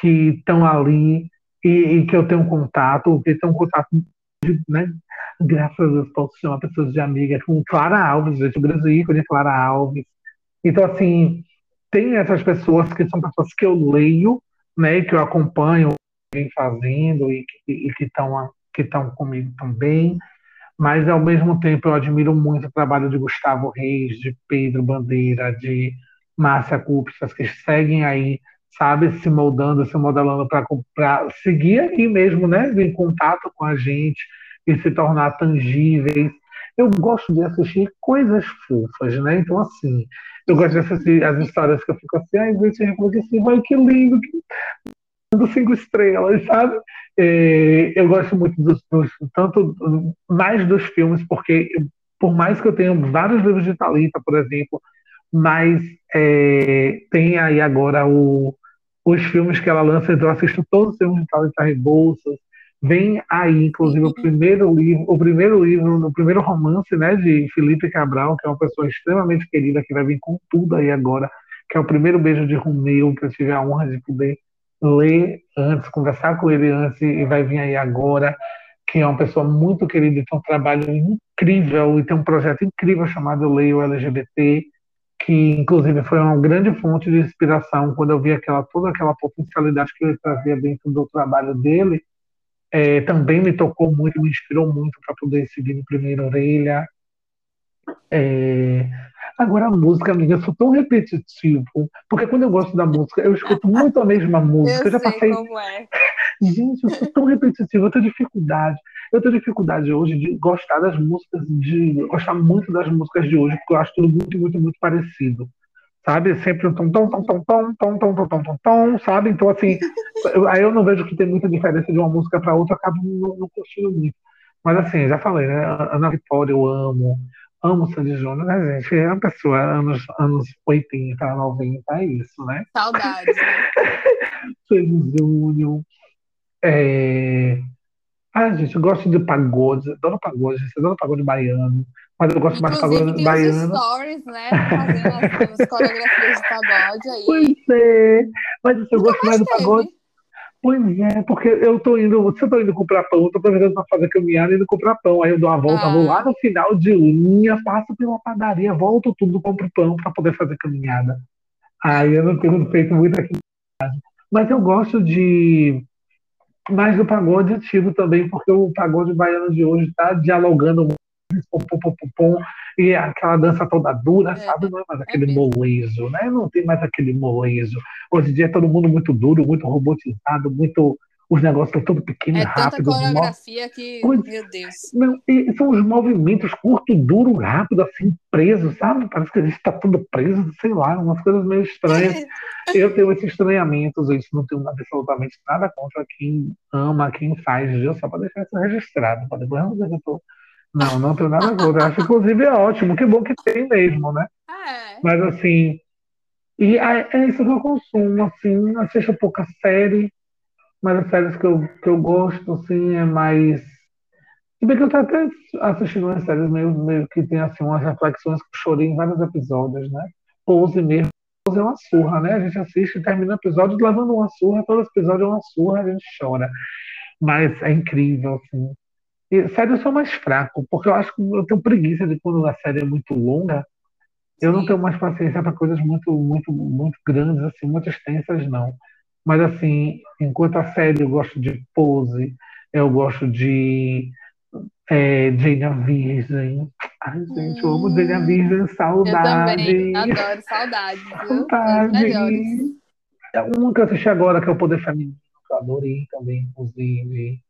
Speaker 2: Que estão ali e, e, que eu tenho contato, que tenho contato, né? Graças a Deus, posso chamar pessoas de amiga, com Clara Alves, gente, o grande ícone Clara Alves. Então, assim, tem essas pessoas que são pessoas que eu leio, né, que eu acompanho, vem fazendo e, e, e que estão que estão comigo também, mas ao mesmo tempo eu admiro muito o trabalho de Gustavo Reis, de Pedro Bandeira, de Márcia Cúpicas, que seguem aí, sabe, se moldando, se modelando para seguir aí mesmo, né, em contato com a gente e se tornar tangíveis. Eu gosto de assistir coisas fofas, né? Então, assim, eu gosto de assistir as histórias que eu fico assim, ai, gente, eu assim, vai que lindo, que dando cinco estrelas, sabe? É, eu gosto muito dos, dos, tanto mais dos filmes, porque por mais que eu tenha vários livros de Talita, por exemplo, mas é, tem aí agora o, os filmes que ela lança, então eu assisto todos os filmes de Talita Rebouças, Vem aí, inclusive, o primeiro livro, o primeiro livro, o primeiro romance, né, de Felipe Cabral, que é uma pessoa extremamente querida, que vai vir com tudo aí agora, que é o primeiro beijo de Romeu, que eu tive a honra de poder ler antes, conversar com ele antes, e vai vir aí agora, que é uma pessoa muito querida, e tem um trabalho incrível, e tem um projeto incrível chamado Leio LGBT, que inclusive foi uma grande fonte de inspiração quando eu vi aquela toda aquela potencialidade que ele trazia dentro do trabalho dele é, também me tocou muito, me inspirou muito para poder seguir no Primeira Orelha. É, agora a música, amiga, eu sou tão repetitivo, porque quando eu gosto da música, eu escuto muito a mesma música.
Speaker 1: Eu,
Speaker 2: eu já
Speaker 1: passei. É.
Speaker 2: Gente, eu sou tão repetitivo, eu tenho dificuldade. Eu tenho dificuldade hoje de gostar das músicas, de gostar muito das músicas de hoje, porque eu acho tudo muito, muito, muito parecido sabe? Sempre um tom, tom, tom, tom, tom, tom, tom, tom, tom, tom, tom, sabe? Então, assim, eu, aí eu não vejo que tem muita diferença de uma música para outra, acabo não, não curtindo muito. Mas, assim, já falei, né? Ana Vitória eu amo, amo Sandy Júnior, né, gente? É uma pessoa, anos, anos 80, 90, é isso, né?
Speaker 1: Saudades. Né?
Speaker 2: Sandy Júnior. É... Ah, gente, eu gosto de pagode, adoro pagode, gente, adoro pagode baiano. Mas eu gosto mais de pagode baiano.
Speaker 1: Os stories, né? Fazendo as, as coreografias de pagode aí.
Speaker 2: Pois é. Mas assim, eu gosto mais do pagode. Pois é, porque eu tô indo, se eu tô indo comprar pão, eu tô aproveitando pra fazer caminhada e indo comprar pão. Aí eu dou uma volta, ah. vou lá no final de linha, passo pela padaria, volto tudo, compro pão para poder fazer caminhada. Aí eu não tenho feito muito aqui Mas eu gosto de mais do pagode antigo também, porque o pagode baiano de hoje está dialogando pom, pom, pom, pom, pom, e aquela dança toda dura, é, sabe? Não é mais aquele é molejo, né? Não tem mais aquele molejo. Hoje em dia é todo mundo muito duro, muito robotizado, muito os negócios são tudo pequenos, é rápidos.
Speaker 1: É tanta coreografia que, pois, meu Deus.
Speaker 2: Não, são os movimentos curto, duro, rápido, assim, preso, sabe? Parece que a gente está tudo preso, sei lá, umas coisas meio estranhas. eu tenho esses estranhamentos, isso não tenho absolutamente nada contra quem ama, quem faz, só para deixar isso registrado, para depois não dizer que eu tô... Não, não tenho nada contra. Eu acho, inclusive, é ótimo, que bom que tem mesmo, né?
Speaker 1: É.
Speaker 2: Mas, assim, e é, isso que eu consumo, assim, assisto pouca série, mas as séries que eu, que eu gosto, assim, é mais. Se bem que eu tô até assistindo umas séries meio, meio que tem, assim, umas reflexões que eu chorei em vários episódios, né? Pose mesmo. Pose é uma surra, né? A gente assiste e termina o episódio levando uma surra, todo episódio é uma surra, a gente chora. Mas é incrível, assim. E série eu sou mais fraco, porque eu acho que eu tenho preguiça de quando a série é muito longa. Eu Sim. não tenho mais paciência para coisas muito, muito, muito grandes, assim, muito extensas, não. Mas, assim, enquanto a série eu gosto de Pose, eu gosto de é, Jane a Virgem. Ai, gente, eu amo Jane a hum, Virgem, saudade.
Speaker 1: Eu também, adoro, saudade. Saudade.
Speaker 2: É uma que eu assisti agora, que é o Poder Feminino, que eu adorei também, inclusive.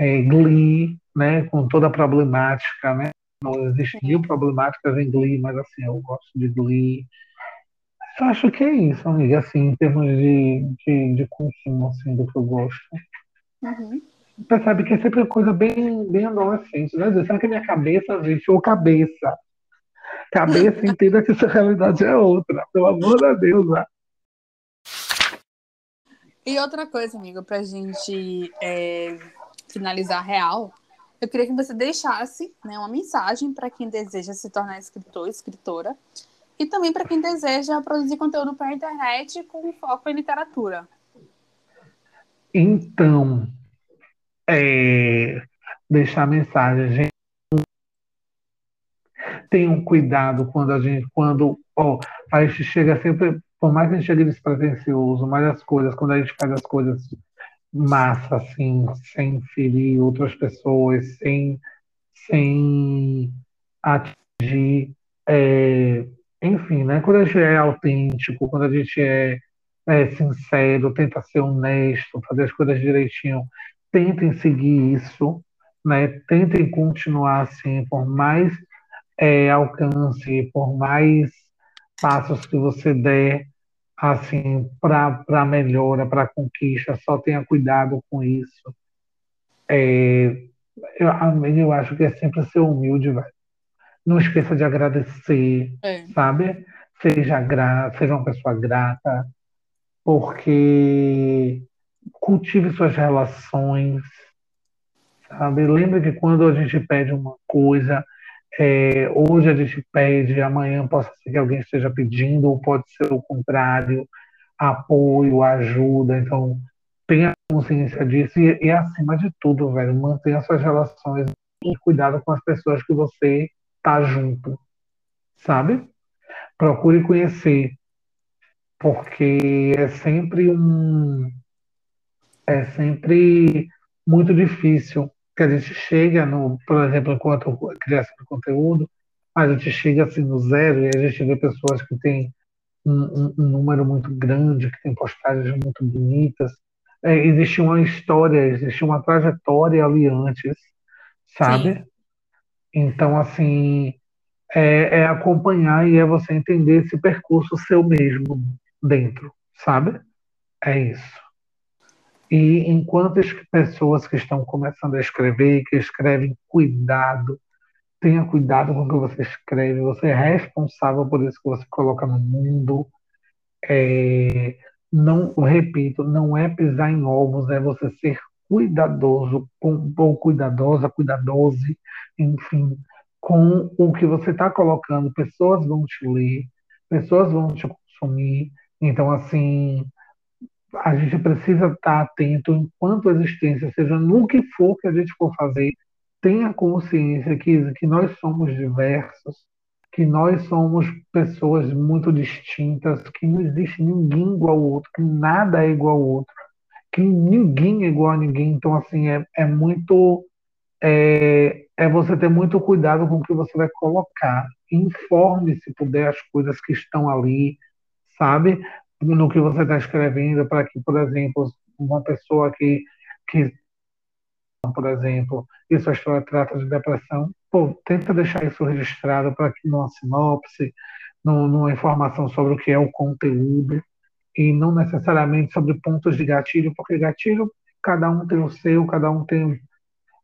Speaker 2: É, Glee, né, com toda a problemática, né? Não existe mil problemáticas em Glee, mas assim, eu gosto de Glee. Eu acho que é isso, amiga, assim, em termos de, de, de consumo, assim, do que eu gosto.
Speaker 1: Uhum.
Speaker 2: Percebe que é sempre uma coisa bem, bem adolescente, né? Será que a minha cabeça, gente, ou cabeça? Cabeça entenda que essa realidade é outra, pelo amor de Deus, né?
Speaker 1: E outra coisa, amigo, pra gente é, finalizar real, eu queria que você deixasse né, uma mensagem para quem deseja se tornar escritor, escritora, e também para quem deseja produzir conteúdo para a internet com foco em literatura.
Speaker 2: Então, é, deixar a mensagem, gente, tenham cuidado quando a gente, quando ó, a gente chega sempre, por mais que a gente chegue despretensioso, mas as coisas, quando a gente faz as coisas massa, assim, sem ferir outras pessoas, sem, sem atingir é, enfim, né? Quando a gente é autêntico, quando a gente é, é sincero, tenta ser honesto, fazer as coisas direitinho, tentem seguir isso, né? Tentem continuar assim, por mais é, alcance, por mais passos que você der, assim, para melhora, para conquista, só tenha cuidado com isso. É, eu, eu acho que é sempre ser humilde, velho. Não esqueça de agradecer, é. sabe? Seja, gra seja uma pessoa grata, porque cultive suas relações, sabe? Lembre que quando a gente pede uma coisa, é, hoje a gente pede, amanhã possa ser que alguém esteja pedindo, ou pode ser o contrário, apoio, ajuda. Então, tenha consciência disso e, e acima de tudo, velho, mantenha suas relações e cuidado com as pessoas que você tá junto, sabe? Procure conhecer, porque é sempre um. É sempre muito difícil que a gente chega no, por exemplo, enquanto criação de conteúdo, a gente chega assim no zero e a gente vê pessoas que têm um, um, um número muito grande, que têm postagens muito bonitas. É, existe uma história, existe uma trajetória ali antes, sabe? Sim. Então, assim, é, é, acompanhar e é você entender esse percurso seu mesmo dentro, sabe? É isso. E enquanto as pessoas que estão começando a escrever, que escrevem, cuidado, tenha cuidado com o que você escreve, você é responsável por isso que você coloca no mundo. É, não, repito, não é pisar em ovos, é você ser cuidadoso, ou cuidadosa, cuidadose, enfim, com o que você está colocando. Pessoas vão te ler, pessoas vão te consumir. Então, assim, a gente precisa estar atento enquanto existência, seja no que for que a gente for fazer, tenha consciência que, que nós somos diversos, que nós somos pessoas muito distintas, que não existe ninguém igual ao outro, que nada é igual ao outro que ninguém é igual a ninguém. Então, assim, é, é muito. É, é você ter muito cuidado com o que você vai colocar. Informe, se puder, as coisas que estão ali, sabe? No que você está escrevendo, para que, por exemplo, uma pessoa que, que por exemplo, e sua história trata de depressão, pô, tenta deixar isso registrado para que numa sinopse, numa informação sobre o que é o conteúdo, e não necessariamente sobre pontos de gatilho, porque gatilho, cada um tem o seu, cada um tem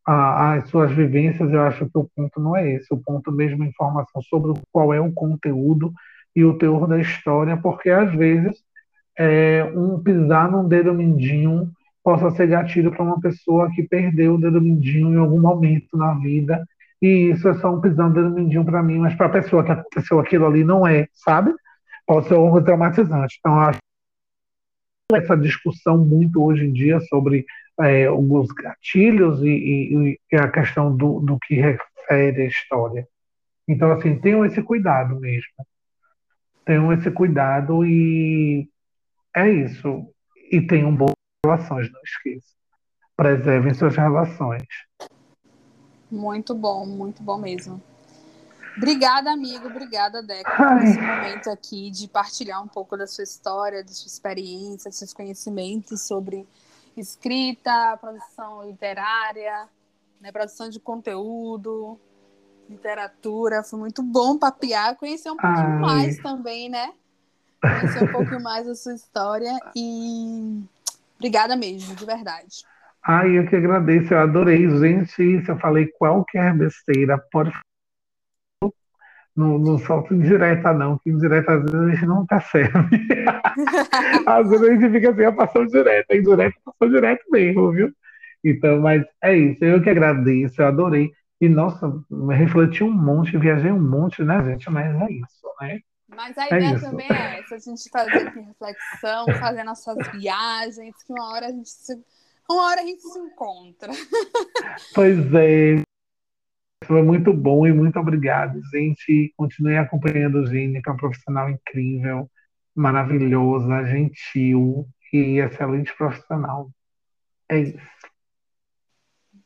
Speaker 2: a, as suas vivências, eu acho que o ponto não é esse, o ponto mesmo é informação sobre qual é o conteúdo e o teor da história, porque às vezes é, um pisar num dedo mindinho possa ser gatilho para uma pessoa que perdeu o dedo mindinho em algum momento na vida. E isso é só um pisão no dedo mindinho para mim, mas para a pessoa que aconteceu aquilo ali não é, sabe? Pode ser algo traumatizante. Então, acho essa discussão muito hoje em dia sobre é, os gatilhos e, e, e, a questão do, do que refere a história. Então, assim, tenham esse cuidado mesmo. Tenham esse cuidado e é isso. E tenham boas relações, não esqueça. Preservem suas relações.
Speaker 1: Muito bom, muito bom mesmo. Obrigada, amigo. Obrigada, Deco, por esse momento aqui de partilhar um pouco da sua história, da sua experiência, dos seus conhecimentos sobre escrita, produção literária, né, produção de conteúdo, literatura. Foi muito bom papear, conhecer um pouquinho Ai. mais também, né? Conhecer um pouquinho mais da sua história e Obrigada mesmo, de verdade.
Speaker 2: Ai, eu que agradeço, eu adorei. Gente, se eu falei qualquer besteira, pode não, não solta indireta, não, que indireta às vezes a gente não percebe. às vezes a gente fica assim, a passou direta, indireta passou direto mesmo, viu? Então, mas é isso, eu que agradeço, eu adorei. E, nossa, refleti um monte, viajei um monte, né, gente? Mas é isso, né?
Speaker 1: Mas a é ideia é também é essa, a gente fazer reflexão, fazer nossas viagens, que uma hora a gente se, uma hora a gente se encontra.
Speaker 2: Pois é. Foi muito bom e muito obrigado, gente. Continue acompanhando o Gine, que é um profissional incrível, maravilhosa, gentil e excelente profissional. É isso.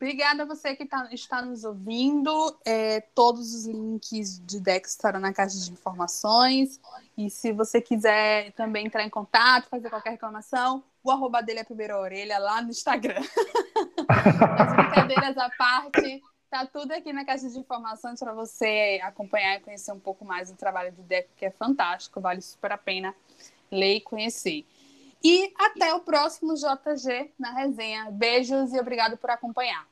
Speaker 1: Obrigada a você que tá, está nos ouvindo. É, todos os links de Dex estarão na caixa de informações. E se você quiser também entrar em contato, fazer qualquer reclamação, o arroba dele é primeira orelha lá no Instagram. As brincadeiras à parte, tá tudo aqui na caixa de informações para você acompanhar e conhecer um pouco mais do trabalho do Deco, que é fantástico, vale super a pena ler e conhecer. E até o próximo JG na resenha. Beijos e obrigado por acompanhar.